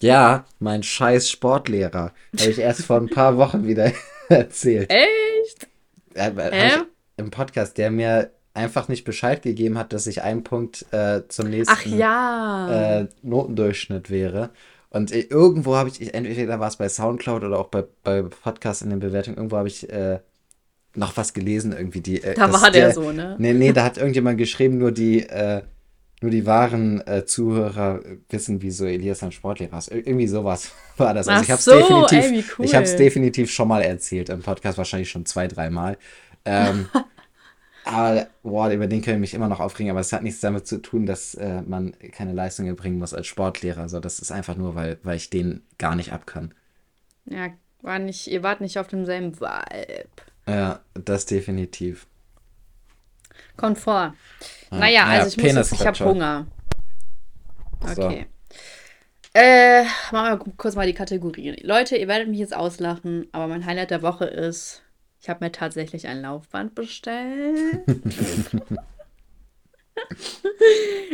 Ja, mein scheiß Sportlehrer. Habe ich erst vor ein paar Wochen wieder *laughs* erzählt. Echt? Äh? Im Podcast, der mir einfach nicht Bescheid gegeben hat, dass ich ein Punkt äh, zum nächsten ja. äh, Notendurchschnitt wäre. Und äh, irgendwo habe ich, entweder war es bei Soundcloud oder auch bei, bei Podcasts in den Bewertungen, irgendwo habe ich äh, noch was gelesen, irgendwie die. Äh, Da war der so, ne? Nee, nee, da hat irgendjemand geschrieben, nur die, äh, nur die wahren äh, Zuhörer wissen, wie so Elias ein Sportlehrer ist. Ir irgendwie sowas *laughs* war das. Also Ach ich habe es so, definitiv, ey, cool. ich definitiv schon mal erzählt im Podcast, wahrscheinlich schon zwei, dreimal. Ähm, *laughs* aber boah, über den können ich mich immer noch aufregen, aber es hat nichts damit zu tun, dass äh, man keine Leistung erbringen muss als Sportlehrer. Also das ist einfach nur, weil, weil ich den gar nicht abkann. Ja, war nicht, ihr wart nicht auf demselben Vibe. Ja, das definitiv. Kommt vor. Ja. Naja, Naja, also ich muss jetzt, ich habe Penisklatscher. Hunger. So. Okay. Äh, machen wir kurz mal die Kategorie. Leute, ihr werdet mich jetzt auslachen, aber mein Highlight der Woche ist, ich habe mir tatsächlich ein Laufband bestellt. *laughs*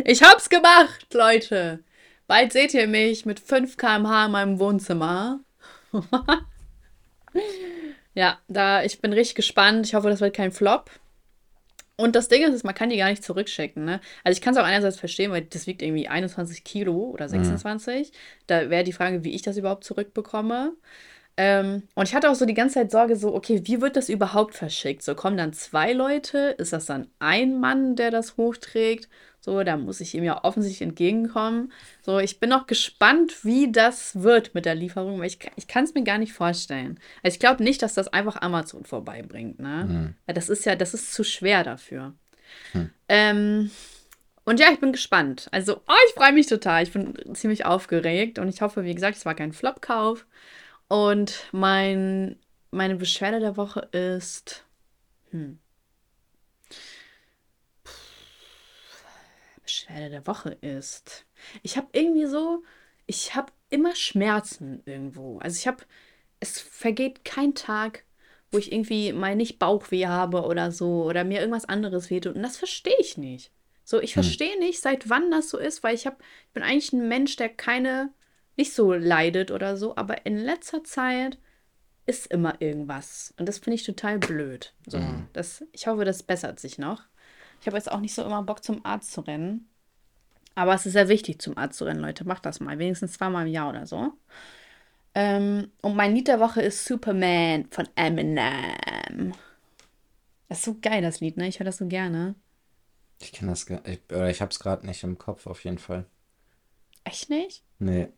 ich hab's gemacht, Leute. Bald seht ihr mich mit 5 km/h in meinem Wohnzimmer. *laughs* ja, da ich bin richtig gespannt. Ich hoffe, das wird kein Flop. Und das Ding ist, man kann die gar nicht zurückschicken. Ne? Also ich kann es auch einerseits verstehen, weil das wiegt irgendwie 21 Kilo oder 26. Da wäre die Frage, wie ich das überhaupt zurückbekomme. Ähm, und ich hatte auch so die ganze Zeit Sorge, so, okay, wie wird das überhaupt verschickt? So, kommen dann zwei Leute? Ist das dann ein Mann, der das hochträgt? So, da muss ich ihm ja offensichtlich entgegenkommen. So, ich bin noch gespannt, wie das wird mit der Lieferung, weil ich, ich kann es mir gar nicht vorstellen. Also ich glaube nicht, dass das einfach Amazon vorbeibringt, ne? Weil das ist ja, das ist zu schwer dafür. Ähm, und ja, ich bin gespannt. Also, oh, ich freue mich total. Ich bin ziemlich aufgeregt und ich hoffe, wie gesagt, es war kein Flop-Kauf. Und mein, meine Beschwerde der Woche ist. Hm. Beschwerde der Woche ist. Ich habe irgendwie so. Ich habe immer Schmerzen irgendwo. Also ich habe. Es vergeht kein Tag, wo ich irgendwie mal nicht Bauchweh habe oder so. Oder mir irgendwas anderes wehtut. Und das verstehe ich nicht. So, ich verstehe nicht, seit wann das so ist, weil ich habe, ich bin eigentlich ein Mensch, der keine, nicht so leidet oder so, aber in letzter Zeit ist immer irgendwas. Und das finde ich total blöd. So, das, ich hoffe, das bessert sich noch. Ich habe jetzt auch nicht so immer Bock, zum Arzt zu rennen. Aber es ist sehr wichtig, zum Arzt zu rennen, Leute. Macht das mal. Wenigstens zweimal im Jahr oder so. Ähm, und mein Lied der Woche ist Superman von Eminem. Das ist so geil, das Lied, ne? Ich höre das so gerne. Ich kenne das gar ich, oder ich habe es gerade nicht im Kopf, auf jeden Fall. Echt nicht? Nee.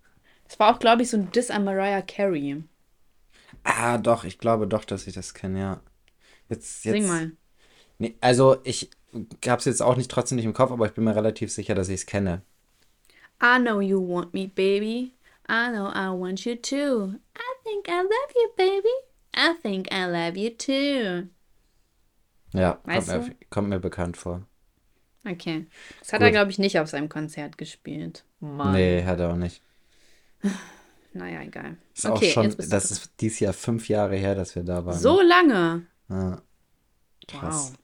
Das war auch, glaube ich, so ein Diss an Mariah Carey. Ah, doch, ich glaube doch, dass ich das kenne, ja. Jetzt, jetzt. Sing mal. Nee, also ich habe es jetzt auch nicht trotzdem nicht im Kopf, aber ich bin mir relativ sicher, dass ich es kenne. I know you want me, baby. I know I want you too. I think I love you, baby. I think I love you too. Ja, kommt mir, kommt mir bekannt vor. Okay. Das hat Gut. er, glaube ich, nicht auf seinem Konzert gespielt. Mann. Nee, hat er auch nicht. *sighs* Naja, egal. Ist auch schon, das ist dieses Jahr fünf Jahre her, dass wir da waren. so lange. Ja. Krass. Wow.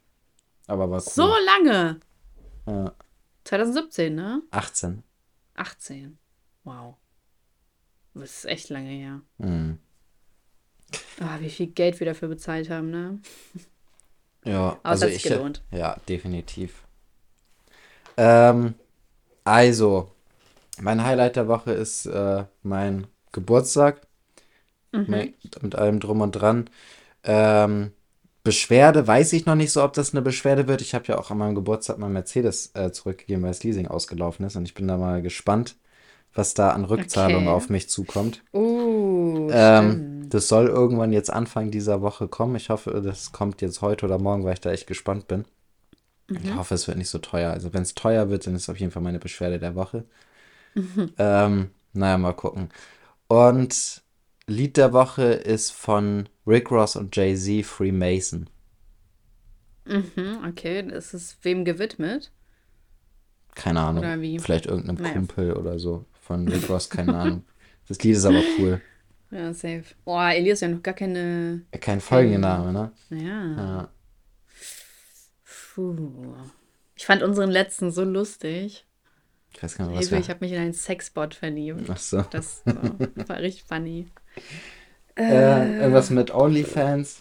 Aber war cool. So lange. Ja. 2017, ne? 18. 18. Wow. Das ist echt lange her. Mhm. Ah, wie viel Geld wir dafür bezahlt haben, ne? Ja, Aber also ich. gelohnt. Ja, definitiv. Ähm, also, mein Highlight der Woche ist äh, mein Geburtstag. Mhm. Mit, mit allem drum und dran. Ähm, Beschwerde weiß ich noch nicht so, ob das eine Beschwerde wird. Ich habe ja auch an meinem Geburtstag mein Mercedes äh, zurückgegeben, weil das Leasing ausgelaufen ist. Und ich bin da mal gespannt, was da an Rückzahlung Okay. auf mich zukommt. Uh, Ähm, das soll irgendwann jetzt Anfang dieser Woche kommen. Ich hoffe, das kommt jetzt heute oder morgen, weil ich da echt gespannt bin. Ich hoffe, es wird nicht so teuer. Also wenn es teuer wird, dann ist es auf jeden Fall meine Beschwerde der Woche. Ähm, naja, mal gucken. Und Lied der Woche ist von Rick Ross und Jay-Z, Freemason. Mhm, okay, das ist wem gewidmet? Keine Ahnung. Oder wie? Vielleicht irgendeinem Naja. Kumpel oder so. Von Rick Ross, keine Ahnung. Das Lied ist aber cool. *laughs* Ja, safe. Boah, Elias ja noch gar keine. Kein Folgenname, ne? Naja. Ja. Puh. Ich fand unseren letzten so lustig. Ich weiß gar nicht, was Hilfe, ich habe mich in einen Sexbot verliebt. Ach so. Das so, war richtig funny. *laughs* Äh, irgendwas mit OnlyFans.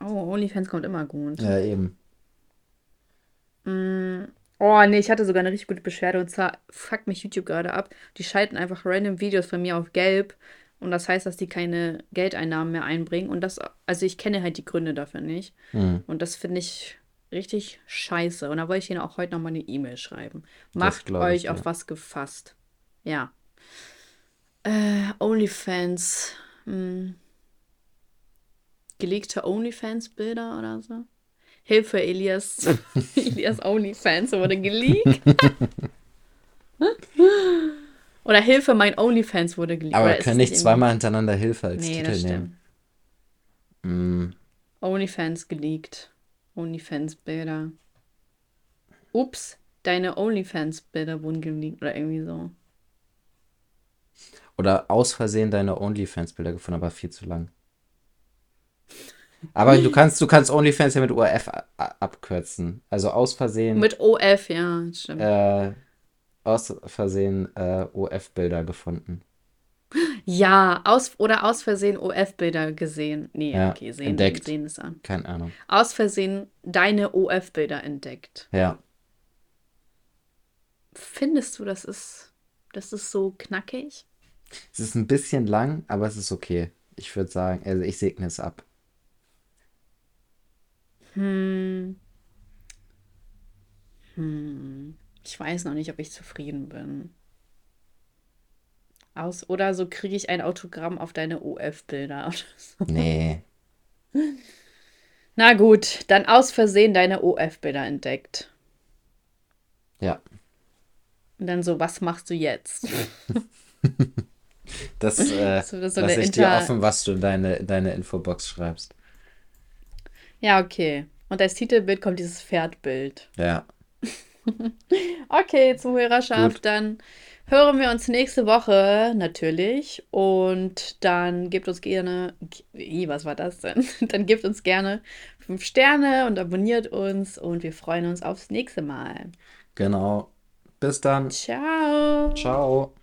Oh, OnlyFans kommt immer gut. Ja, eben. Mm, oh, nee, ich hatte sogar eine richtig gute Beschwerde und zwar fuckt mich YouTube gerade ab. Die schalten einfach random Videos von mir auf gelb und das heißt, dass die keine Geldeinnahmen mehr einbringen und das, also ich kenne halt die Gründe dafür nicht Hm, und das finde ich richtig scheiße und da wollte ich Ihnen auch heute nochmal eine E-Mail schreiben. Macht glaube ich euch auf dir. was gefasst. Ja. Äh, OnlyFans. Hm. Geleakte OnlyFans-Bilder oder so? Hilfe, Elias. *laughs* Elias OnlyFans wurde geleakt. *laughs* Oder Hilfe, mein OnlyFans wurde geleakt. Aber können nicht zweimal hintereinander Hilfe als Nee, Titel nehmen. Hm, OnlyFans geleakt. OnlyFans-Bilder. Ups, deine OnlyFans-Bilder wurden geleakt oder irgendwie so. Oder aus Versehen deine OnlyFans-Bilder gefunden, aber viel zu lang. Aber du *laughs* kannst, du kannst OnlyFans ja mit ORF abkürzen. Also aus Versehen, Mit OF, ja, stimmt. äh, aus Versehen äh, OF-Bilder gefunden. Ja, aus oder aus Versehen OF-Bilder gesehen. Nee, Ja, okay, sehen, entdeckt. sehen es an. Keine Ahnung. Aus Versehen deine OF-Bilder entdeckt. Ja, Findest du, das ist, das ist so knackig? Es ist ein bisschen lang, aber es ist okay. Ich würde sagen, also ich segne es ab. Hm. Hm. Ich weiß noch nicht, ob ich zufrieden bin. Aus oder so kriege ich ein Autogramm auf deine OF-Bilder. oder so. Nee. Na gut, dann aus Versehen deine OF-Bilder entdeckt. Ja. Und dann so, was machst du jetzt? *laughs* Das äh, *laughs* So, das so lasse ich dir Inter- offen, was du in deine, deine Infobox schreibst. Ja, okay. Und als Titelbild kommt dieses Pferdbild. Ja. *laughs* Okay, Zuhörerschaft, Gut. dann hören wir uns nächste Woche natürlich. Und dann gebt uns gerne. Was war das denn? *laughs* Dann gebt uns gerne fünf Sterne und abonniert uns. Und wir freuen uns aufs nächste Mal. Genau. Bis dann. Ciao. Ciao.